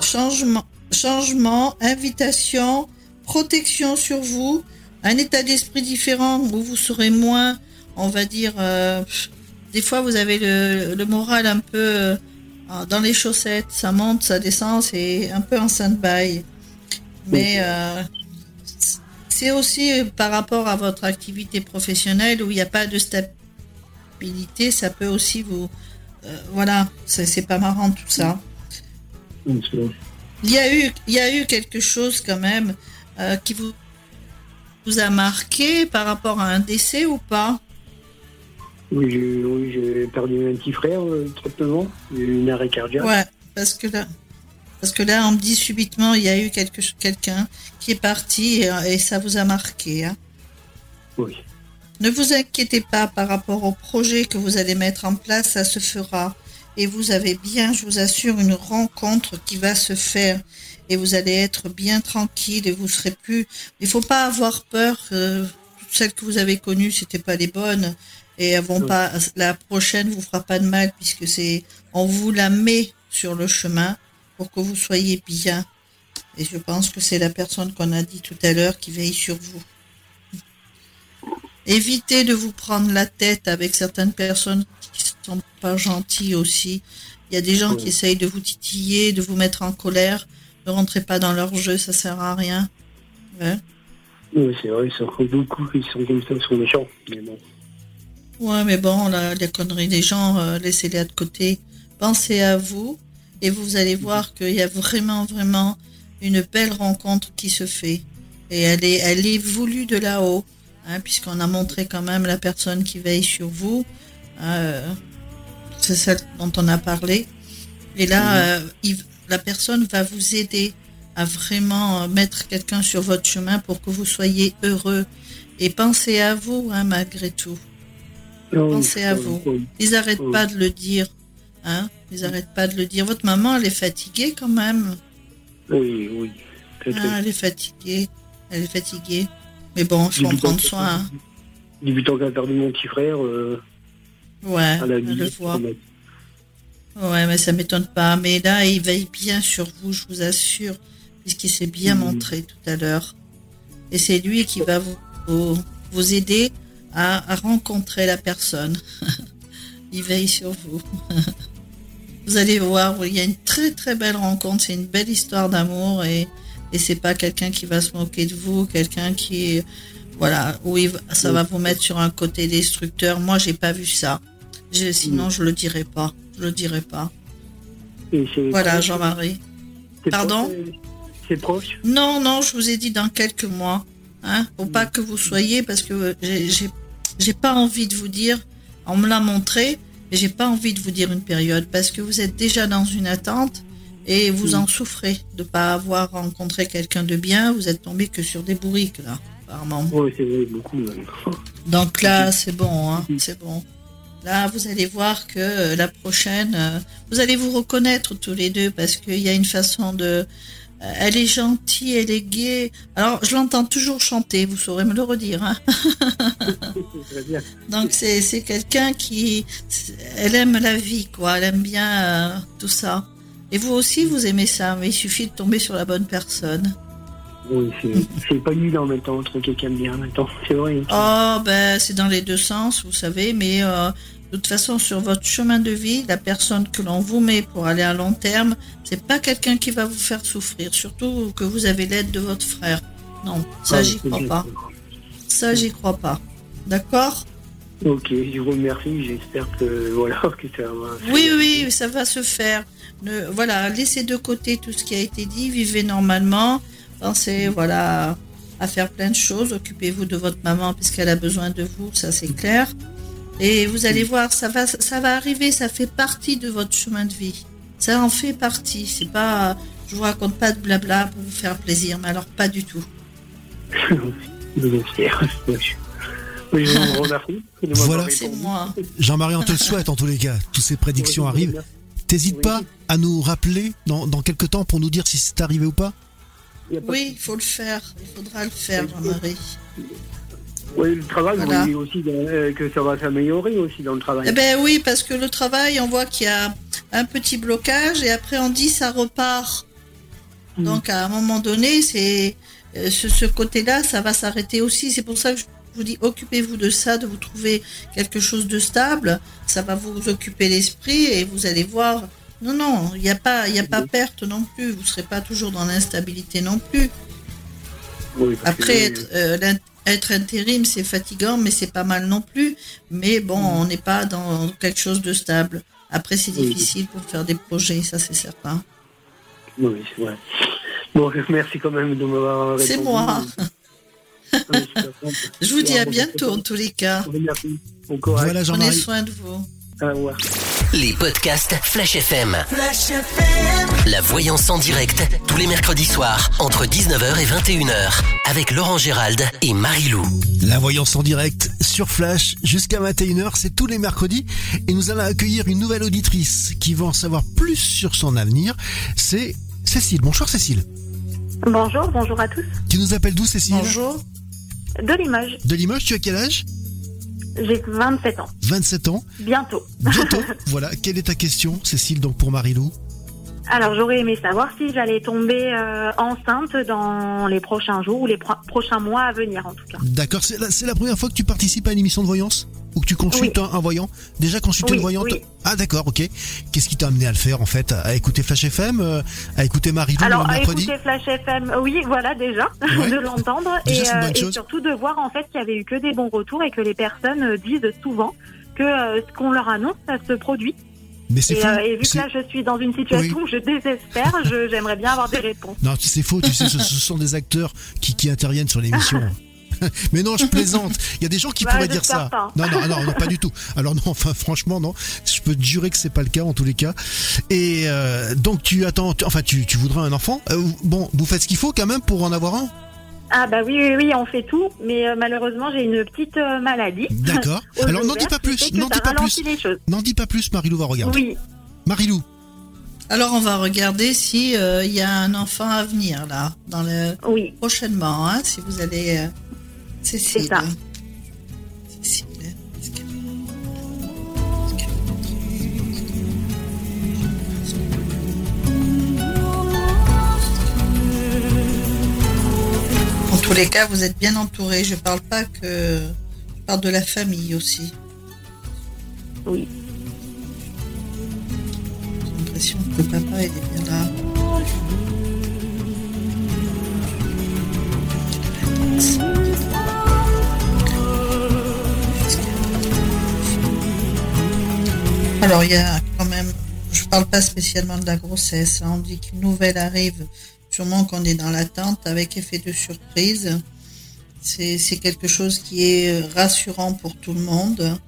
changement, changement, invitation, protection sur vous, un état d'esprit différent où vous serez moins, on va dire, euh, des fois vous avez le, le moral un peu, euh, dans les chaussettes, ça monte, ça descend, c'est un peu en stand-by. Mais euh, c'est aussi par rapport à votre activité professionnelle où il n'y a pas de stabilité, ça peut aussi vous... euh, voilà, c'est pas marrant tout ça. Il y a eu, il y a eu quelque chose quand même euh, qui vous, vous a marqué par rapport à un décès ou pas? Oui, j'ai oui, j'ai perdu un petit frère, euh, traitement, une arrêt cardiaque. Ouais, parce que là, parce que là, on me dit subitement, il y a eu quelque quelqu'un qui est parti et, et ça vous a marqué. Hein. Oui. Ne vous inquiétez pas par rapport au projet que vous allez mettre en place, ça se fera. Et vous avez bien, je vous assure, une rencontre qui va se faire. Et vous allez être bien tranquille et vous serez plus. Il faut pas avoir peur. euh, toutes celles que vous avez connues, c'était pas les bonnes. Et elles vont Oui. pas. La prochaine vous fera pas de mal puisque c'est. On vous la met sur le chemin pour que vous soyez bien. Et je pense que c'est la personne qu'on a dit tout à l'heure qui veille sur vous. Évitez de vous prendre la tête avec certaines personnes qui sont pas gentilles aussi. Il y a des gens qui essayent de vous titiller, de vous mettre en colère. Ne rentrez pas dans leur jeu, ça sert à rien. Ouais, Oui, c'est vrai, ils sont beaucoup qui sont comme ça, ils sont méchants. Mais bon. Ouais, mais bon, la, les conneries des gens, euh, laissez-les de côté. Pensez à vous et vous allez voir qu'il y a vraiment, vraiment une belle rencontre qui se fait. Et elle est, elle est voulue de là-haut, hein, puisqu'on a montré quand même la personne qui veille sur vous. Euh, c'est celle dont on a parlé. Et là, euh, il- la personne va vous aider à vraiment euh, mettre quelqu'un sur votre chemin pour que vous soyez heureux. Et pensez à vous, hein, malgré tout. Pensez à vous. Ils arrêtent Oui. pas de le dire. Hein Ils arrêtent pas de le dire. Votre maman, elle est fatiguée quand même. Oui, oui. Très, très. Ah, elle est fatiguée. Elle est fatiguée. Mais bon, il faut en prendre soin. hein. Depuis tant qu'elle a perdu mon petit frère, euh, Ouais, elle a je dit le vois. Ouais, mais ça m'étonne pas. Mais là, il veille bien sur vous, je vous assure, puisqu'il s'est bien Mhm. montré tout à l'heure. Et c'est lui qui va vous, vous, vous aider à, à rencontrer la personne. [LAUGHS] il veille sur vous. [LAUGHS] vous allez voir, il y a une très très belle rencontre. C'est une belle histoire d'amour et, et c'est pas quelqu'un qui va se moquer de vous, quelqu'un qui, voilà, va- ça va vous mettre sur un côté destructeur. Moi, j'ai pas vu ça. Je- sinon, je le dirais pas. Je le dirais pas. et Voilà, Jean-Marie. pardon C'est proche? Non, non, je vous ai dit dans quelques mois. Hein, faut pas que vous soyez, parce que j'ai pas envie de vous dire, on me l'a montré, mais j'ai pas envie de vous dire une période, parce que vous êtes déjà dans une attente et vous en souffrez de pas avoir rencontré quelqu'un de bien. Vous êtes tombé que sur des bourriques là, apparemment. Oui, c'est vrai, beaucoup même. [LAUGHS] Donc là, c'est bon, hein, c'est bon. Là, vous allez voir que euh, la prochaine, euh, vous allez vous reconnaître tous les deux parce qu'il y a une façon de. Euh, elle est gentille, elle est gaie. Alors, je l'entends toujours chanter, vous saurez me le redire. Hein. Très [LAUGHS] bien. Donc, c'est quelqu'un qui. Elle aime la vie, quoi. Elle aime bien euh, tout ça. Et vous aussi, vous aimez ça, mais il suffit de tomber sur la bonne personne. Oui, c'est pas évident en même temps, trouver quelqu'un de bien en même temps. C'est vrai. Oh, ben, c'est dans les deux sens, vous savez, mais euh, de toute façon, sur votre chemin de vie, la personne que l'on vous met pour aller à long terme, c'est pas quelqu'un qui va vous faire souffrir, surtout que vous avez l'aide de votre frère. Non, ça, Ah, j'y crois bien. pas. Ça, j'y crois pas. D'accord? Ok, je vous remercie. J'espère que [LAUGHS] voilà que ça va. Oui, oui, ça va se faire. Ne, voilà, laissez de côté tout ce qui a été dit, vivez normalement, pensez, voilà, à faire plein de choses, occupez-vous de votre maman puisqu'elle a besoin de vous, ça c'est clair. Et vous allez voir, ça va, ça va arriver, ça fait partie de votre chemin de vie. Ça en fait partie. C'est pas, je vous raconte pas de blabla pour vous faire plaisir, mais alors pas du tout. [LAUGHS] Oui, je vous remercie. Voilà. C'est moi. Jean-Marie, on te le [LAUGHS] souhaite en tous les cas. Toutes ces prédictions Oui, arrivent. T'hésites Oui. pas à nous rappeler dans, dans quelques temps pour nous dire si c'est arrivé ou pas? Oui, il faut le faire. Il faudra le faire, Jean-Marie. Oui, le travail, Voilà. voyez aussi euh, que ça va s'améliorer aussi dans le travail. Eh ben oui, parce que le travail, on voit qu'il y a un petit blocage et après on dit ça repart. Mhm. Donc à un moment donné, c'est euh, ce, ce côté-là, ça va s'arrêter aussi. C'est pour ça que je vous dis occupez-vous de ça, de vous trouver quelque chose de stable. Ça va vous occuper l'esprit et vous allez voir, Non, non, il n'y a pas, il a pas perte non plus. Vous ne serez pas toujours dans l'instabilité non plus. Après, être, euh, être intérim, c'est fatigant, mais c'est pas mal non plus. Mais bon, mm. on n'est pas dans quelque chose de stable. Après, c'est difficile pour faire des projets, ça c'est certain. Oui, c'est vrai. Bon, [LAUGHS] merci quand même de m'avoir C'est moi. [LAUGHS] Je vous dis à bientôt en tous les cas. Voilà, Prenez soin de vous. Les podcasts Flash FM. Flash FM. La voyance en direct, tous les mercredis soirs, entre 19h et 21h, avec Laurent Gérald et Marie-Lou. La voyance en direct sur Flash jusqu'à 21h, c'est tous les mercredis. Et nous allons accueillir une nouvelle auditrice qui va en savoir plus sur son avenir. C'est Cécile. Bonjour Cécile. Bonjour, bonjour à tous. Tu nous appelles d'où Cécile? Bonjour. De Limoges. De Limoges, tu as quel âge? J'ai 27 ans. 27 ans Bientôt. Bientôt. [LAUGHS] voilà. Quelle est ta question, Cécile, donc pour Marilou alors j'aurais aimé savoir si j'allais tomber euh, enceinte dans les prochains jours ou les prochains mois à venir en tout cas. D'accord, c'est la, la, première fois que tu participes à une émission de voyance? Ou que tu consultes un, voyant? Déjà consulté une voyante? Ah d'accord, ok. Qu'est-ce qui t'a amené à le faire en fait? À écouter Flash FM euh, À écouter Marie-Lou Alors à écouter Flash FM, oui voilà déjà, [LAUGHS] de l'entendre. Et, euh, et, surtout de voir en fait qu'il y avait eu que des bons retours et que les personnes disent souvent que ce qu'on leur annonce, ça se produit. Mais c'est faux. Euh, et vu que là, je suis dans une situation où je désespère, j'aimerais bien avoir des réponses. Non, c'est faux. Tu sais, ce, sont des acteurs qui, qui interviennent sur l'émission. [LAUGHS] Mais non, je plaisante. Il y a des gens qui bah, pourraient dire ça. Non, non, non, non, pas du tout. Alors non, enfin, franchement, non. Je peux te jurer que c'est pas le cas en tous les cas. Et euh, donc tu attends, enfin, tu, tu voudrais un enfant? Euh, bon, vous faites ce qu'il faut quand même pour en avoir un? Ah bah oui, oui, oui, on fait tout, mais euh, malheureusement j'ai une petite euh, maladie. [LAUGHS] D'accord. Alors n'en dis pas plus, n'en dis pas plus. N'en dis pas plus, Marilou va regarder. Oui. Marilou. Alors on va regarder si euh, il y a un enfant à venir là, dans le oui. prochainement, hein, si vous allez. C'est ça. Tous les cas, vous êtes bien entouré. Je parle pas que. Je parle de la famille aussi. Oui. J'ai l'impression que le papa, il est bien là. Alors, il y a quand même. Je parle pas spécialement de la grossesse. Hein. On dit qu'une nouvelle arrive Sûrement qu'on est dans l'attente avec effet de surprise. C'est quelque chose qui est rassurant pour tout le monde.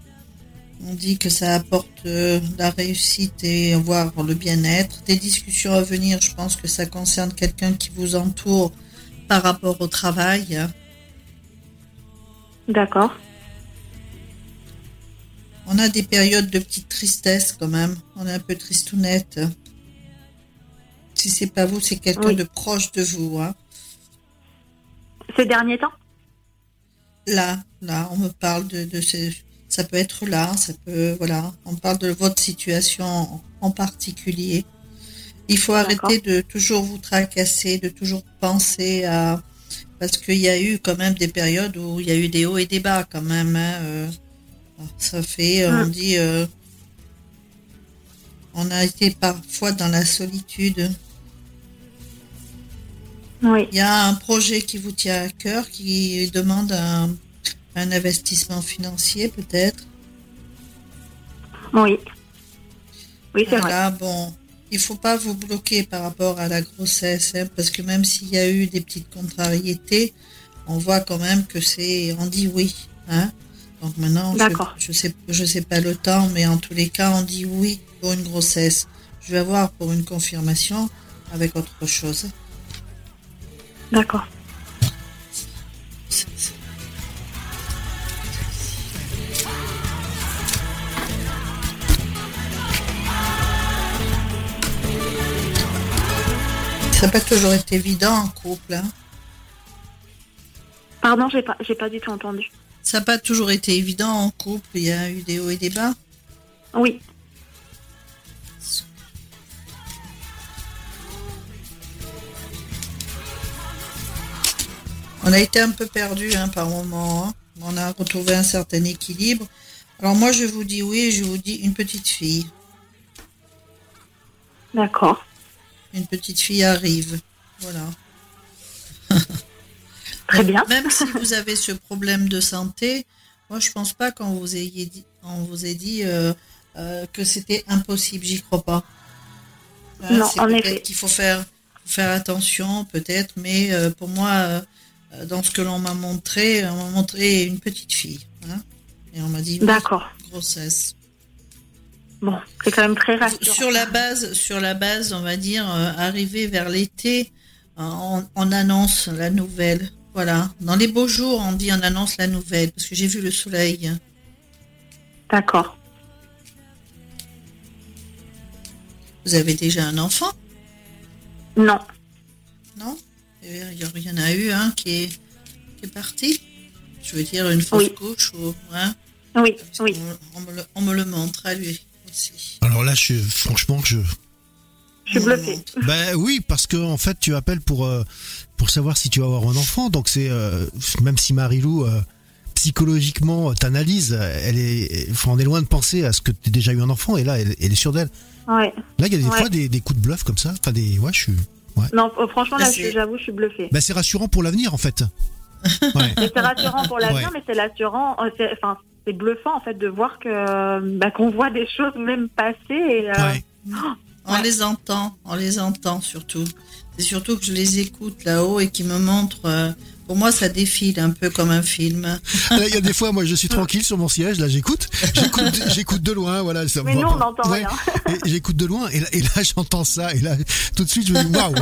On dit que ça apporte euh, la réussite et voire le bien-être. Des discussions à venir, je pense que ça concerne quelqu'un qui vous entoure par rapport au travail. D'accord. On a des périodes de petite tristesse quand même. On est un peu tristounette. Si c'est pas vous, c'est quelqu'un de proche de vous. Hein. Ces derniers temps? Là, là, on me parle de, de ça peut être là, ça peut, voilà, on parle de votre situation en particulier. Il faut arrêter de toujours vous tracasser, de toujours penser à, parce qu'il y a eu quand même des périodes où il y a eu des hauts et des bas quand même. Hein, euh. ça fait, on dit, euh, on a été parfois dans la solitude. Il y a un projet qui vous tient à cœur, qui demande un, investissement financier peut-être? Oui. Oui, c'est vrai. Bon, il faut pas vous bloquer par rapport à la grossesse, hein, parce que même s'il y a eu des petites contrariétés, on voit quand même que c'est, on dit oui. Hein. Donc maintenant, je, je sais, je sais pas le temps, mais en tous les cas, on dit oui pour une grossesse. Je vais avoir pour une confirmation avec autre chose. D'accord. Ça n'a pas toujours été évident en couple. Hein. Pardon, j'ai pas, j'ai pas du tout entendu. Ça n'a pas toujours été évident en couple. Il y a eu des hauts et des bas? Oui. On a été un peu perdu hein, par moment. Hein. On a retrouvé un certain équilibre. Alors moi, je vous dis oui, je vous dis une petite fille. D'accord. Une petite fille arrive. Voilà. [LAUGHS] Très bien. Même si vous avez ce problème de santé, moi je pense pas qu'on vous ayez dit, on vous ait dit euh, euh, que c'était impossible. J'y crois pas. Hein, non, en effet. Qu'il faut faire, faire attention, peut-être, mais euh, pour moi, dans ce que l'on m'a montré, on m'a montré une petite fille. Hein, et on m'a dit D'accord. grossesse. Bon, c'est quand même très rassurant. Sur la base, sur la base, on va dire, arriver vers l'été, on, on, annonce la nouvelle. Voilà. Dans les beaux jours, on dit on annonce la nouvelle parce que j'ai vu le soleil. D'accord. Vous avez déjà un enfant? Non. Il y en a eu un qui est, qui est parti Je veux dire une fausse couche ou, hein Oui, oui. On, me le, montre à lui aussi. Alors là, je, franchement, je, je suis bluffée. Ben oui, parce que en fait, tu appelles pour euh, pour savoir si tu vas avoir un enfant. Donc c'est euh, même si Marilou euh, psychologiquement t'analyse, elle est, on est loin de penser à ce que tu as déjà eu un enfant et là, elle, est sûre d'elle. Ouais. Là, il y a des fois des, des, coups de bluff comme ça. Enfin des, ouais, je suis. Ouais. Non, franchement, là, j'avoue, je suis bluffée. Ben, c'est rassurant pour l'avenir, en fait. [LAUGHS] Ouais. c'est rassurant pour l'avenir, mais c'est rassurant. Enfin, c'est bluffant en fait de voir que bah, qu'on voit des choses même passer. Et, [GASPS] on les entend, on les entend surtout. C'est surtout que je les écoute là-haut et qui me montrent. Euh, pour moi, ça défile un peu comme un film. [LAUGHS] Il y a des fois, moi, je suis tranquille sur mon siège, là, j'écoute, j'écoute, de loin, voilà. Ça, Mais nous, on n'entend rien. J'écoute de loin, et là, et là [LAUGHS] j'entends ça, et là, tout de suite, je me dis waouh.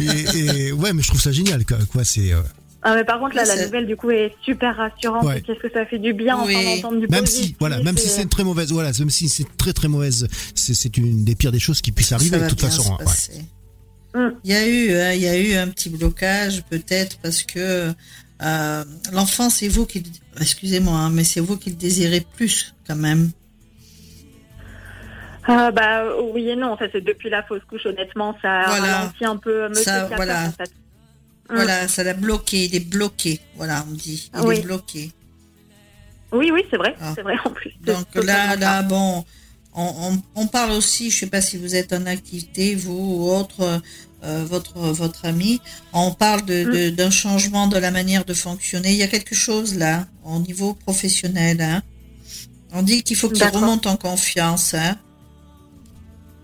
[LAUGHS] Et, ouais, mais je trouve ça génial, quoi. C'est. Euh, ah, mais par contre, là, la nouvelle, du coup, est super rassurante. Qu'est-ce que ça fait du bien d'entendre du Même si, voilà, même si c'est une très mauvaise, voilà, même si c'est très très mauvaise, c'est une des pires des choses qui puissent arriver de toute façon. Hein. Il y a eu, hein, il y a eu un petit blocage peut-être parce que euh, l'enfant, c'est vous qui, excusez-moi, hein, mais c'est vous qui le désirez plus quand même. Ah bah oui et non, fait, c'est depuis la fausse couche, honnêtement, ça a ralenti un peu Monsieur ça, voilà. en fait. Voilà, ça l'a bloqué, il est bloqué. Voilà, on dit. Il est bloqué. Oui, oui, c'est vrai. Ah. C'est vrai en plus. Donc là, là, bon, on, parle aussi, je ne sais pas si vous êtes en activité, vous ou autre, euh, votre, votre ami, on parle mm. d'un changement de la manière de fonctionner. Il y a quelque chose là, au niveau professionnel. Hein. On dit qu'il faut qu'il remonte en confiance. Hein.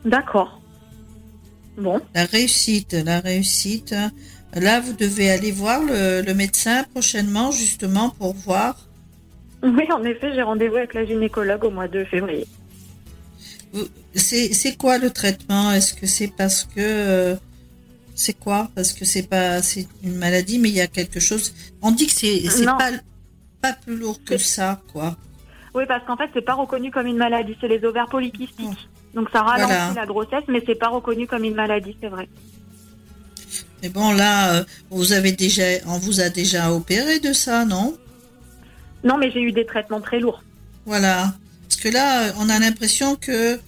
D'accord. Bon. La réussite, la réussite. Là, vous devez aller voir le, médecin prochainement, justement, pour voir. Oui, en effet, j'ai rendez-vous avec la gynécologue au mois de février. C'est quoi le traitement? Est-ce que c'est parce que euh, c'est quoi? Parce que c'est pas c'est une maladie, mais il y a quelque chose. On dit que c'est pas pas plus lourd que ça, quoi. Oui, parce qu'en fait, c'est pas reconnu comme une maladie. C'est les ovaires polykystiques. Donc ça ralentit la grossesse, mais c'est pas reconnu comme une maladie, c'est vrai. Mais bon, là, euh, vous avez déjà, on vous a déjà opéré de ça, non? Non, mais j'ai eu des traitements très lourds. Voilà. Parce que là, on a l'impression que,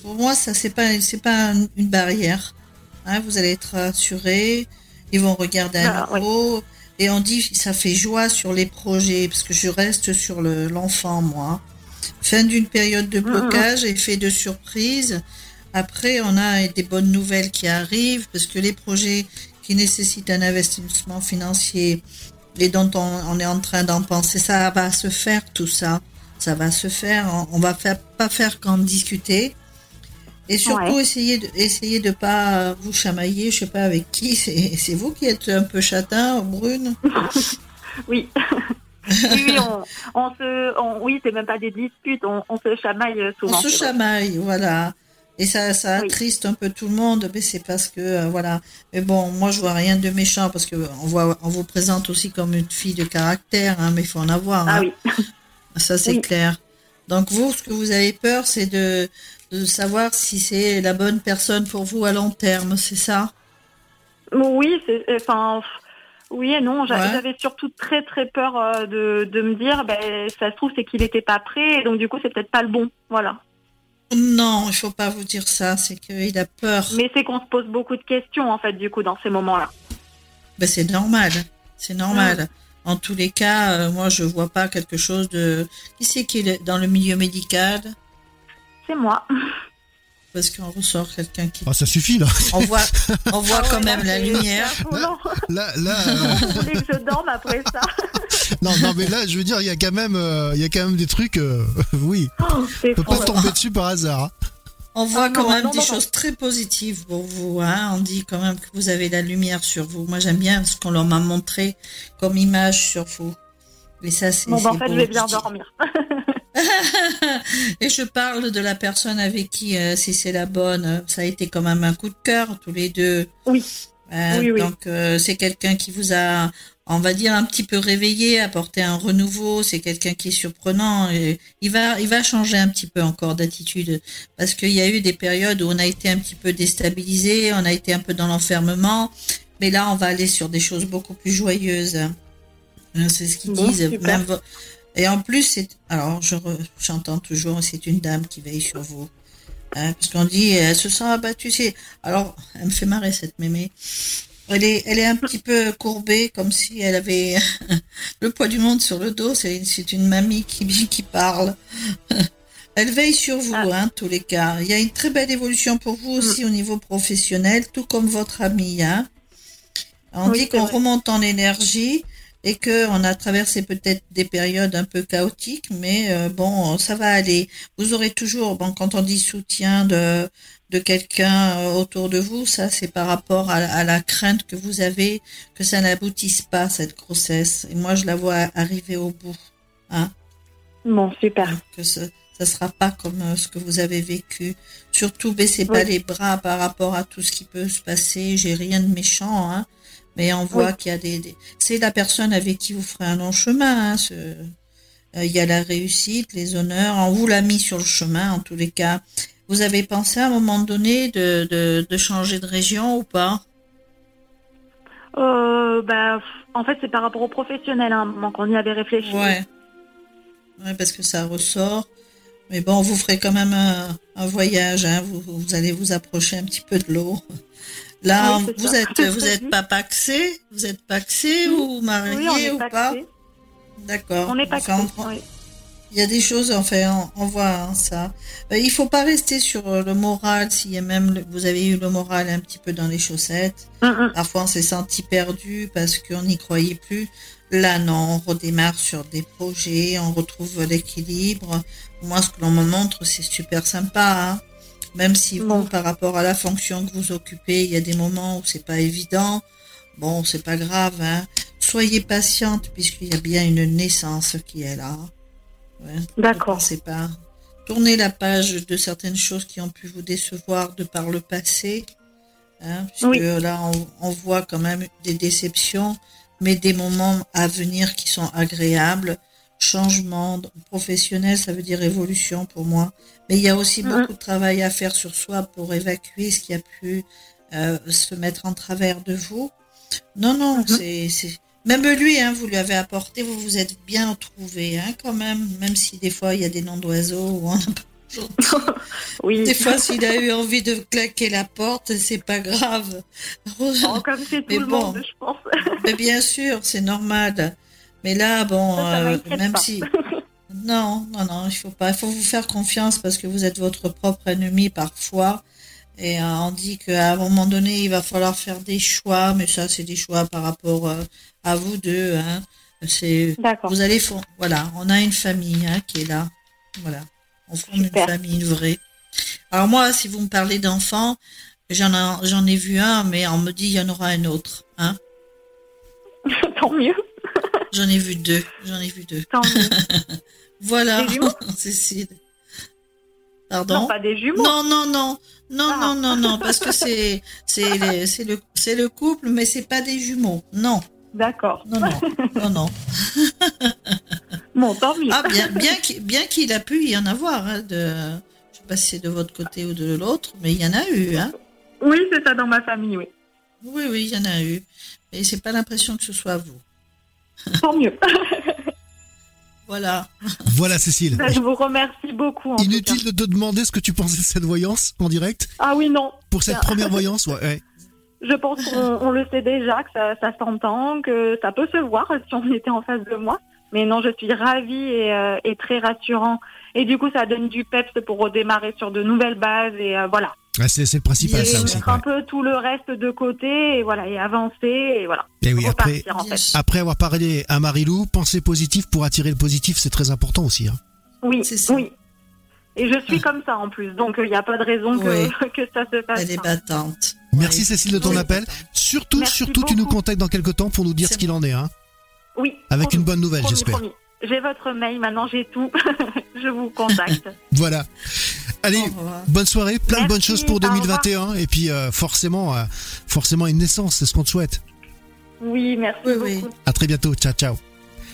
pour moi, ça c'est pas, c'est pas une barrière. Hein, vous allez être assuré. Ils vont regarder à ah, nouveau. Et on dit, ça fait joie sur les projets, parce que je reste sur l'enfant, moi. Fin d'une période de blocage, effet de surprise. Après, on a des bonnes nouvelles qui arrivent parce que les projets qui nécessitent un investissement financier et dont on, est en train d'en penser, ça va se faire tout ça. Ça va se faire. On, va pas faire qu'en discuter. Et surtout, essayer de, essayer de pas vous chamailler, je sais pas avec qui. [LAUGHS] C'est vous qui êtes un peu châtain, brune. [LAUGHS] [LAUGHS] oui. oui, on, se, oui, c'est même pas des disputes, on, on se chamaille souvent. On se chamaille, voilà. Et ça, ça attriste un peu tout le monde, mais c'est parce que euh, voilà. Mais bon, moi je vois rien de méchant parce que on voit, on vous présente aussi comme une fille de caractère, hein, mais il faut en avoir. Ah hein. oui. Ça c'est clair. Donc vous, ce que vous avez peur, c'est de, de savoir si c'est la bonne personne pour vous à long terme, c'est ça? Oui, c'est enfin. Oui et non, j'avais surtout très très peur euh, de, de me dire, ben, ça se trouve c'est qu'il n'était pas prêt, et donc du coup c'est peut-être pas le bon, voilà. Non, il faut pas vous dire ça, c'est qu'il a peur. Mais c'est qu'on se pose beaucoup de questions, en fait, du coup, dans ces moments-là. Ben, c'est normal, c'est normal. En tous les cas, euh, moi, je vois pas quelque chose de... Qui c'est qui est dans le milieu médical? C'est moi. parce qu'on ressort quelqu'un qui. Ah, ça suffit là. On voit, on voit ah quand même la lumière. Là, là, là [LAUGHS] Vous voulez que je dorme après ça? [LAUGHS] Non, non, mais là, je veux dire, il y a quand même, euh, il y a quand même des trucs, euh, [LAUGHS] oui. Oh, on peut pas tomber dessus par hasard. On voit ah, quand même des choses très positives pour vous. Hein. On dit quand même que vous avez la lumière sur vous. Moi, j'aime bien ce qu'on leur m'a montré comme image sur vous. Mais ça, c'est. Bon, bah, en fait, je vais bien dormir. [LAUGHS] et je parle de la personne avec qui, euh, si c'est la bonne, ça a été quand même un coup de cœur, tous les deux. Oui. Euh, oui, oui. Donc, euh, c'est quelqu'un qui vous a, on va dire, un petit peu réveillé, apporté un renouveau. C'est quelqu'un qui est surprenant. Et il va, il va changer un petit peu encore d'attitude. Parce qu'il y a eu des périodes où on a été un petit peu déstabilisé, on a été un peu dans l'enfermement. Mais là, on va aller sur des choses beaucoup plus joyeuses. C'est ce qu'ils disent. Et en plus, c'est, alors, je j'entends toujours, c'est une dame qui veille sur vous. Hein, parce qu'on dit, elle se sent abattue. Alors, elle me fait marrer, cette mémé. Elle est, elle est un petit peu courbée, comme si elle avait [LAUGHS] le poids du monde sur le dos. C'est, c'est une mamie qui, qui parle. [LAUGHS] Elle veille sur vous, ah. hein, tous les cas. Il y a une très belle évolution pour vous aussi au niveau professionnel, tout comme votre amie. Hein. On dit qu'on remonte en énergie et que on a traversé peut-être des périodes un peu chaotiques, mais euh, bon, ça va aller. Vous aurez toujours, bon, quand on dit soutien de de quelqu'un euh, autour de vous, ça c'est par rapport à, la crainte que vous avez que ça n'aboutisse pas cette grossesse. Et moi, je la vois arriver au bout. Hein bon, super. Que ça, ça sera pas comme euh, ce que vous avez vécu. Surtout, baissez pas les bras par rapport à tout ce qui peut se passer. J'ai rien de méchant, hein. Mais on voit qu'il y a des, c'est la personne avec qui vous ferez un long chemin. Hein, ce... Euh, il y a la réussite, les honneurs. On vous l'a mis sur le chemin en tous les cas. Vous avez pensé à un moment donné de, de, de changer de région ou pas? Euh, bah, En fait, c'est par rapport au professionnel. Hein, donc on y avait réfléchi. Ouais. ouais. parce que ça ressort. Mais bon, vous ferez quand même un, un voyage. Hein. Vous, vous allez vous approcher un petit peu de l'eau. Là, vous êtes, [LAUGHS] vous êtes pas paxé, vous êtes paxé ou marié ou pas? D'accord. On est paxé. oui. Il y a des choses, enfin, on, voit hein, ça. Euh, il faut pas rester sur euh, le moral. S'il y a même, vous avez eu le moral un petit peu dans les chaussettes. Mm, mm. Parfois, on s'est senti perdu parce qu'on n'y croyait plus. Là, non, on redémarre sur des projets, on retrouve l'équilibre. Moi, ce que l'on me montre, c'est super sympa. Hein. Même si vous, par rapport à la fonction que vous occupez, il y a des moments où c'est pas évident. Bon, c'est pas grave, hein. Soyez patiente puisqu'il y a bien une naissance qui est là. D'accord. C'est pas. Tournez la page de certaines choses qui ont pu vous décevoir de par le passé. Hein, puisque là, on, on, voit quand même des déceptions, mais des moments à venir qui sont agréables changement professionnel, ça veut dire évolution pour moi. Mais il y a aussi beaucoup de travail à faire sur soi pour évacuer ce qui a pu euh, se mettre en travers de vous. Non, non, mm-hmm. c'est même lui, hein, vous lui avez apporté, vous vous êtes bien trouvé, hein, quand même, même si des fois il y a des noms d'oiseaux ou [LAUGHS] oui. Des fois, s'il a eu envie de claquer la porte, c'est pas grave. Oh, comme c'est tout le monde, je pense. [LAUGHS] Mais bien sûr, c'est normal. Mais là, bon, euh, même si. [LAUGHS] Non, non, non, il faut pas. Il faut vous faire confiance parce que vous êtes votre propre ennemi parfois. Et euh, on dit qu'à un moment donné, il va falloir faire des choix, mais ça, c'est des choix par rapport euh, à vous deux. Hein. C'est, vous allez, voilà, on a une famille hein, qui est là. Voilà, on forme une famille, vraie. Alors moi, si vous me parlez d'enfants, j'en, j'en ai vu un, mais on me dit il y en aura un autre. Hein. [LAUGHS] Tant mieux. J'en ai vu deux. J'en ai vu deux. [LAUGHS] voilà, [LAUGHS] Cécile. Pardon? Non, pas des jumeaux. Non, non, non. Non, ah. non, non, non, parce que c'est c'est le c'est le couple, mais c'est pas des jumeaux. Non. D'accord. Non, non, non, non. [LAUGHS] bon, tant mieux. Ah, bien, bien qu'il bien qu'il a pu y en avoir. Hein, de, je sais pas si c'est de votre côté ou de l'autre, mais il y en a eu. Hein. Oui, c'est ça dans ma famille, oui. Oui, oui, il y en a eu. Mais c'est pas l'impression que ce soit vous. Tant mieux. [LAUGHS] voilà. Voilà, Cécile. Ben, je vous remercie beaucoup. Inutile de te demander ce que tu pensais de cette voyance en direct. Ah oui, non. Pour cette première voyance, ouais. Je pense qu'on le sait déjà, que ça, s'entend, que ça peut se voir si on était en face de moi. Mais non, je suis ravie et, et très rassurant. Et du coup, ça donne du peps pour redémarrer sur de nouvelles bases et voilà. Ah, c'est le principal, ça aussi. un peu tout le reste de côté et voilà et avancer et voilà. Et oui, après, après avoir parlé à Marilou, penser positif pour attirer le positif, c'est très important aussi. Hein. Oui, oui. Et je suis comme ça en plus, donc il n'y a pas de raison que, [LAUGHS] que, ça se passe. Elle est battante. Merci Cécile de ton appel. Surtout, surtout, tu nous contactes dans quelques temps pour nous dire ce qu'il en est. Hein. Oui. Avec une bonne nouvelle, j'espère. J'ai votre mail, maintenant j'ai tout. [LAUGHS] je vous contacte. [LAUGHS] voilà. Allez, bonne soirée, plein de bonnes choses pour 2021 et puis euh, forcément, euh, forcément une naissance, c'est ce qu'on te souhaite. Oui, merci beaucoup. À très bientôt, ciao ciao.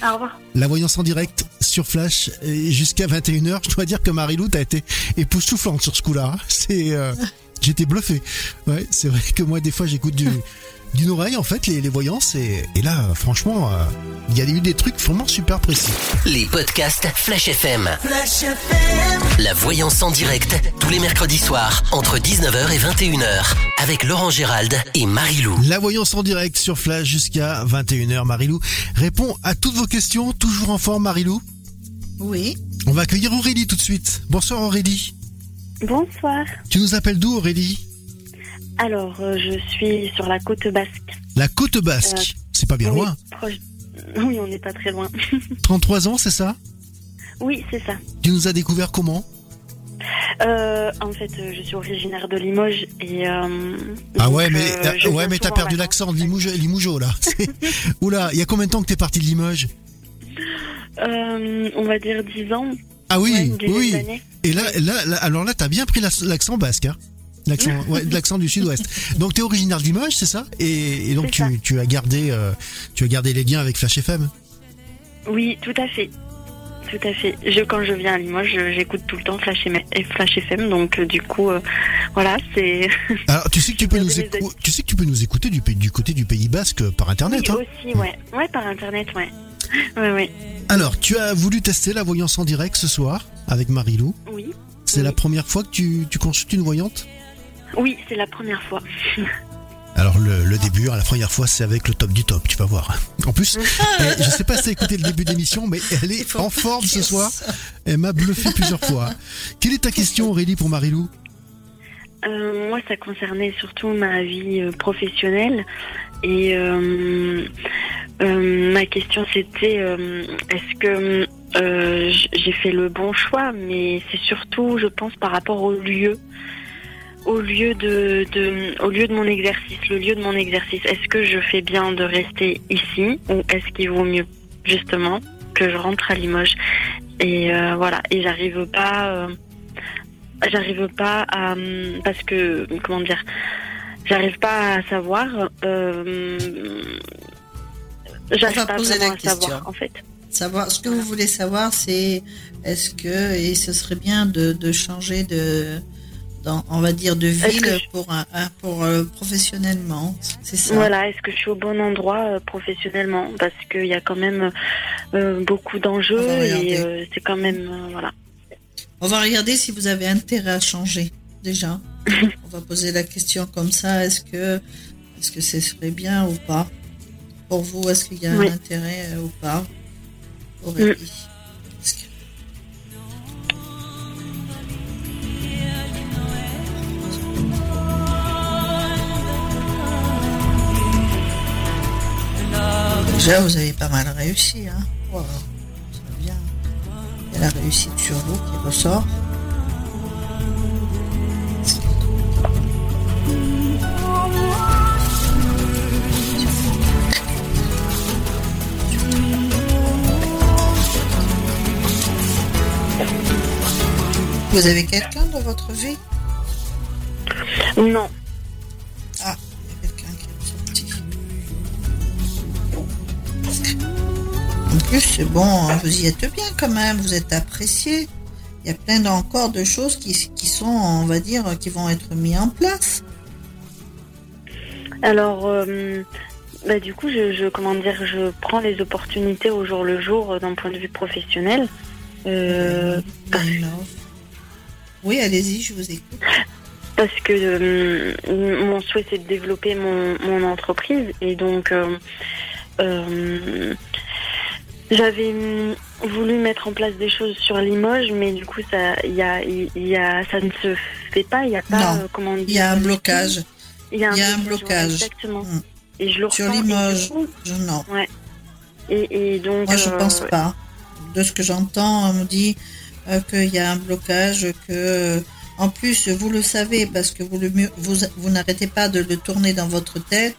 Au revoir. La voyance en direct sur Flash jusqu'à 21h. Je dois dire que Marilou, t'as été époustouflante sur ce coup-là. Hein. C'est, euh, [LAUGHS] j'étais bluffé. Ouais, c'est vrai que moi des fois j'écoute du [LAUGHS] d'une oreille en fait les, les voyances et, et là franchement euh, il y a eu des trucs vraiment super précis. Les podcasts Flash FM. Flash FM. La voyance en direct tous les mercredis soirs entre 19h et 21h avec Laurent Gérald et Marilou. La voyance en direct sur Flash jusqu'à 21h. Marilou répond à toutes vos questions, toujours en forme Marilou Oui. On va accueillir Aurélie tout de suite. Bonsoir Aurélie. Bonsoir. Tu nous appelles d'où Aurélie alors, euh, je suis sur la côte basque. La côte basque euh, C'est pas bien loin [LAUGHS] Oui, on n'est pas très loin. [LAUGHS] 33 ans, c'est ça Oui, c'est ça. Tu nous as découvert comment euh, en fait, je suis originaire de Limoges et. ah ouais, mais ouais, mais t'as perdu l'accent de Limoges, Limougeau là. [LAUGHS] Oula, il y a combien de temps que t'es parti de Limoges On va dire 10 ans. Ah oui, oui. Et là, là, là, alors là, t'as bien pris l'accent basque. Hein L'accent, [LAUGHS] ouais, l'accent du sud-ouest. Donc tu es originaire de Limoges, c'est ça? Et, donc tu, tu, as gardé, euh, tu as gardé les liens avec Flash FM. Oui, tout à fait. Tout à fait. Je, quand je viens à Limoges, j'écoute tout le temps Flash, Flash FM, donc euh, du coup, euh, voilà, c'est. [LAUGHS] Alors, tu sais que tu peux nous, tu sais que tu peux nous écouter du, du côté du Pays Basque par internet. Oui, hein? aussi, ouais, ouais, par internet, ouais, [LAUGHS] ouais, ouais. Alors, tu as voulu tester la voyance en direct ce soir avec Marilou. Oui. C'est la première fois que tu, tu consultes une voyante? Oui, c'est la première fois. [LAUGHS] Alors le, début, hein, la première fois, c'est avec le top du top, tu vas voir. [LAUGHS] En plus, je sais pas si t'as écouté le début d'émission, mais elle est en forme ce soir. Elle m'a bluffé plusieurs fois. Quelle est ta question, Aurélie, pour Marilou euh, Moi, ça concernait surtout ma vie euh, professionnelle. Et euh, ma question, c'était est-ce que j'ai fait le bon choix? Mais c'est surtout, je pense, par rapport au lieu. Au lieu de, au lieu de mon exercice, le lieu de mon exercice, est-ce que je fais bien de rester ici? Ou est-ce qu'il vaut mieux justement que je rentre à Limoges? Et euh, voilà, et j'arrive pas, euh, j'arrive pas à, parce que comment dire, j'arrive pas à savoir. Euh, j'arrive pas à savoir en fait. Savoir, ce que vous voulez savoir, c'est est-ce que et ce serait bien de, de changer de on va dire, de ville pour, un, pour euh, professionnellement. C'est ça? Voilà, est-ce que je suis au bon endroit euh, professionnellement? Parce qu'il y a quand même euh, beaucoup d'enjeux et c'est quand même. voilà. On va regarder si vous avez intérêt à changer, déjà. On va poser la question comme ça est-ce que, est-ce que ce serait bien ou pas? Pour vous, est-ce qu'il y a un intérêt ou pas? Aurélie mm. Déjà, vous avez pas mal réussi. Hein? Wow, ça bien. Il y a la réussite sur vous qui ressort. Vous avez quelqu'un dans votre vie? Non. En plus, c'est bon, vous y êtes bien quand même, vous êtes apprécié. Il y a plein encore de choses qui, sont, on va dire, qui vont être mis en place. Alors, euh, bah, du coup, je, comment dire, je prends les opportunités au jour le jour euh, d'un point de vue professionnel. Euh, oui, allez-y, je vous écoute. Parce que mon souhait, c'est de développer mon, mon entreprise et donc J'avais hum, voulu mettre en place des choses sur Limoges, mais du coup, ça, y a, y a, ça ne se fait pas. Il n'y a pas, euh, comment Il y a un blocage. Il y a un, blocage. exactement. Mm. Et je le Sur Limoges, non. Ouais. Et, donc. Moi, je ne pense pas. De ce que j'entends, on me dit qu'il y a un blocage, que en plus, vous le savez parce que vous, le, vous, vous n'arrêtez pas de le tourner dans votre tête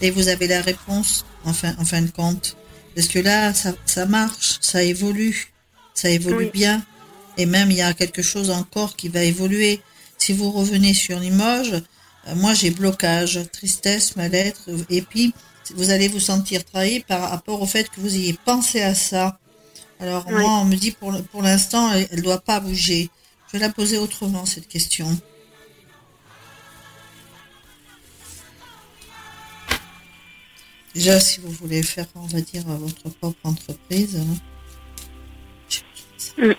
et vous avez la réponse en fin, en fin de compte. Parce que là, ça, ça marche, ça évolue, ça évolue bien. Et même, il y a quelque chose encore qui va évoluer. Si vous revenez sur Limoges, euh, moi j'ai blocage, tristesse, mal-être, et puis vous allez vous sentir trahi par rapport au fait que vous ayez pensé à ça. Alors moi, on me dit pour, pour l'instant, elle ne doit pas bouger. Je vais la poser autrement, cette question. Déjà, si vous voulez faire, on va dire, votre propre entreprise. Hein. Mm.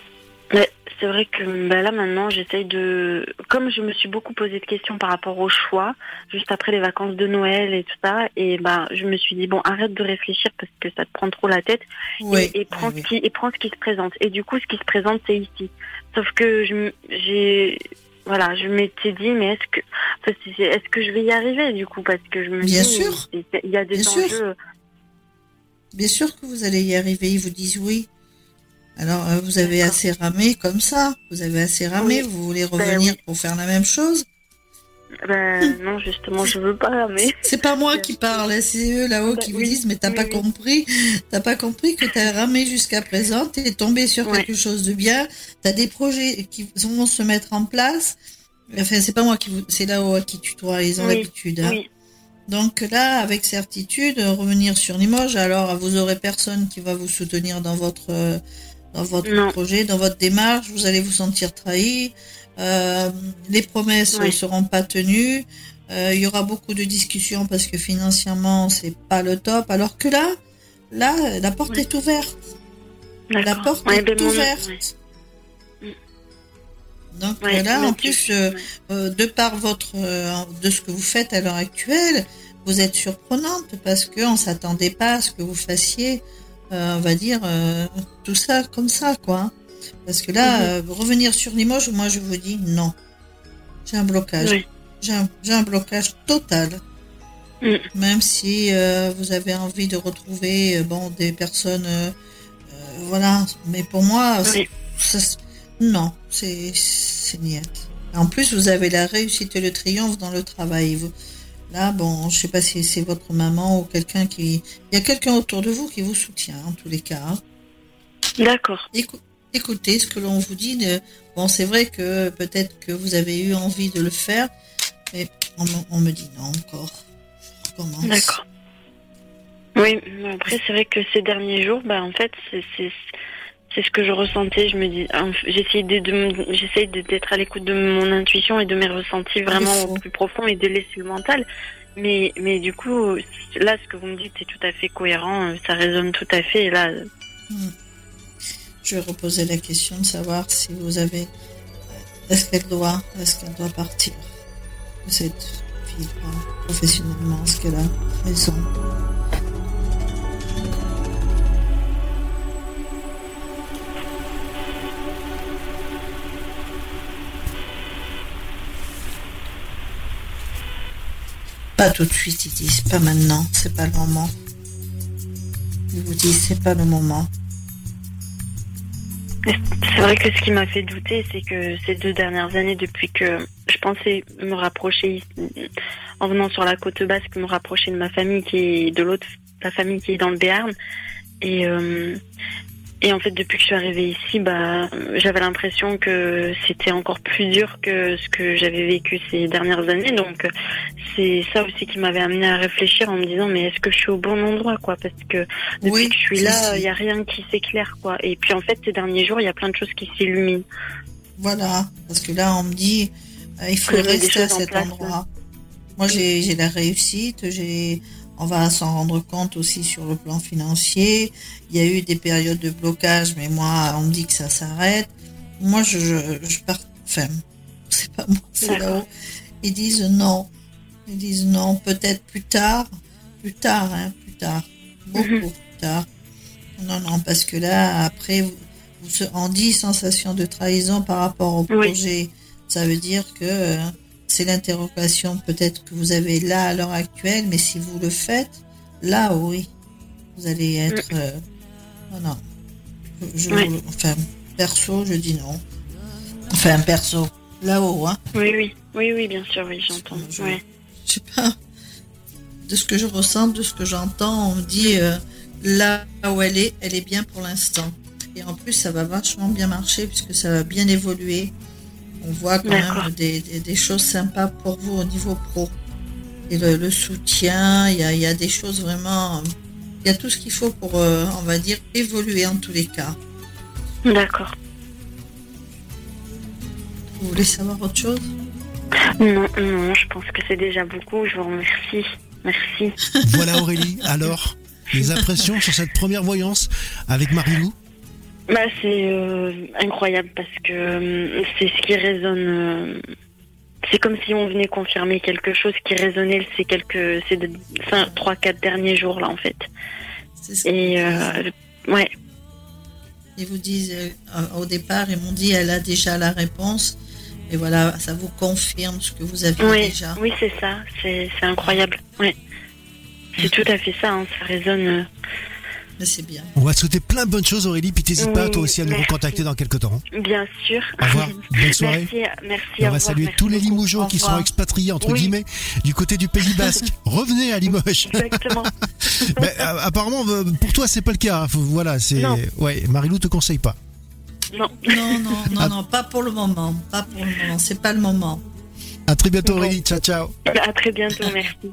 C'est vrai que bah là maintenant j'essaye de comme je me suis beaucoup posé de questions par rapport au choix juste après les vacances de Noël et tout ça et bah je me suis dit bon arrête de réfléchir parce que ça te prend trop la tête et, prends ce qui et prends ce qui se présente. Et du coup ce qui se présente c'est ici. Sauf que je j'ai voilà je m'étais dit mais est-ce que est-ce que je vais y arriver du coup parce que je me bien dis sûr. il y a des enjeux. Bien sûr que vous allez y arriver. Ils vous disent oui alors, euh, vous avez assez ramé comme ça. Vous avez assez ramé. Vous voulez ben revenir pour faire la même chose? Ben, non, justement, je veux pas ramer. C'est pas moi qui parle, hein, c'est eux là-haut ben qui vous disent, mais t'as pas compris, t'as pas compris que t'as ramé jusqu'à présent, t'es tombé sur quelque chose de bien, t'as des projets qui vont se mettre en place. Enfin, c'est pas moi qui vous, c'est là-haut qui tu dois, ils ont l'habitude. Hein. Donc là, avec certitude, revenir sur Limoges, alors vous aurez personne qui va vous soutenir dans votre dans votre projet, dans votre démarche, vous allez vous sentir trahi. Euh, les promesses ne seront pas tenues. Euh, il y aura beaucoup de discussions parce que financièrement c'est pas le top. Alors que là, là, la porte est ouverte. La porte est ben, ouverte. Mm. Donc là, en plus, euh, de par votre, de ce que vous faites à l'heure actuelle, vous êtes surprenante parce qu'on ne s'attendait pas à ce que vous fassiez on va dire, euh, tout ça comme ça, quoi. Parce que là, mhm. euh, revenir sur Limoges, moi je vous dis non. J'ai un blocage. J'ai un, blocage total. Mm. Même si vous avez envie de retrouver bon des personnes, voilà. Mais pour moi, non, c'est c'est En plus, vous avez la réussite et le triomphe dans le travail. Vous, Là, bon, je sais pas si c'est votre maman ou quelqu'un qui. Il y a quelqu'un autour de vous qui vous soutient, en tous les cas. D'accord. écoutez ce que l'on vous dit. Bon, c'est vrai que peut-être que vous avez eu envie de le faire, mais on, me dit non encore. D'accord. Oui, après, c'est vrai que ces derniers jours, bah, en fait, c'est c'est ce que je ressentais. Je me dis, j'essaye de, d'être à l'écoute de mon intuition et de mes ressentis vraiment au plus profond et de laisser le mental. Mais, mais du coup, là, ce que vous me dites est tout à fait cohérent. Ça résonne tout à fait. Et là, hmm. je vais reposer la question de savoir si vous avez, est-ce qu'elle doit, est-ce qu'elle doit partir? De cette fille professionnellement, est-ce qu'elle a raison? Pas tout de suite, ils disent, pas maintenant, c'est pas le moment. Ils vous disent, c'est pas le moment. C'est vrai que ce qui m'a fait douter, c'est que ces deux dernières années, depuis que je pensais me rapprocher, en venant sur la côte basque, me rapprocher de ma famille qui est de l'autre, la famille qui est dans le Béarn, et, euh, et en fait, depuis que je suis arrivée ici, bah, j'avais l'impression que c'était encore plus dur que ce que j'avais vécu ces dernières années. Donc, c'est ça aussi qui m'avait amené à réfléchir en me disant, mais est-ce que je suis au bon endroit, quoi? Parce que depuis que je suis là, il n'y a rien qui s'éclaire, quoi. Et puis, en fait, ces derniers jours, il y a plein de choses qui s'illuminent. Voilà, parce que là, on me dit, euh, il faut rester à cet endroit. Moi, j'ai la réussite, j'ai on va s'en rendre compte aussi sur le plan financier. Il y a eu des périodes de blocage, mais moi, on me dit que ça s'arrête. Moi, je, je, pars, enfin, [LAUGHS] c'est pas moi, c'est là-haut. Ils disent non. Ils disent non, peut-être plus tard. Plus tard, hein, plus tard. Beaucoup mhm. plus tard. Non, non, parce que là, après, vous, on dit sensation de trahison par rapport au projet. Ça veut dire que euh, c'est l'interrogation peut-être que vous avez là à l'heure actuelle, mais si vous le faites, là, oui, vous allez être. Euh, non, non. Je, Enfin, perso, je dis non. Enfin, perso, là-haut, hein. Oui, oui, oui, oui, bien sûr, oui, j'entends. Je, ouais. je sais pas. De ce que je ressens, de ce que j'entends, on me dit euh, là où elle est, elle est bien pour l'instant. Et en plus, ça va vachement bien marcher puisque ça va bien évoluer. On voit quand même des, choses sympas pour vous au niveau pro. Et le, soutien, il y a, des choses vraiment. Il y a tout ce qu'il faut pour, euh, on va dire, évoluer en tous les cas. D'accord. Vous voulez savoir autre chose? Non, non, je pense que c'est déjà beaucoup. Je vous remercie. Merci. Voilà Aurélie, alors, [LAUGHS] les impressions sur cette première voyance avec Marilou bah, c'est euh, incroyable parce que euh, c'est ce qui résonne. Euh, c'est comme si on venait confirmer quelque chose qui résonnait ces quelques, ces trois, quatre derniers jours là en fait. Et ouais. Ils vous disent au départ, ils m'ont dit elle a déjà la réponse. Et voilà, ça vous confirme ce que vous avez déjà. Oui, c'est ça. C'est incroyable. Ouais. C'est tout à fait ça. Hein. Ça résonne c'est bien. On va te souhaiter plein de bonnes choses, Aurélie. Puis n'hésite pas, toi aussi, à nous recontacter dans quelques temps. Bien sûr. Au revoir. [LAUGHS] Bonne soirée. Merci. merci on va saluer tous les Limougeaux qui sont expatriés, entre guillemets, du côté du Pays [LAUGHS] Basque. Revenez à Limoges. Exactement. [LAUGHS] Ben, euh, apparemment, euh, pour toi, c'est pas le cas. Hein. Voilà, c'est. Ouais, Marilou te conseille pas. Non. Non, non, non, non, pas pour le moment. Pas pour le moment. C'est pas le moment. À très bientôt, Aurélie. Ciao, ciao. À très bientôt. Merci.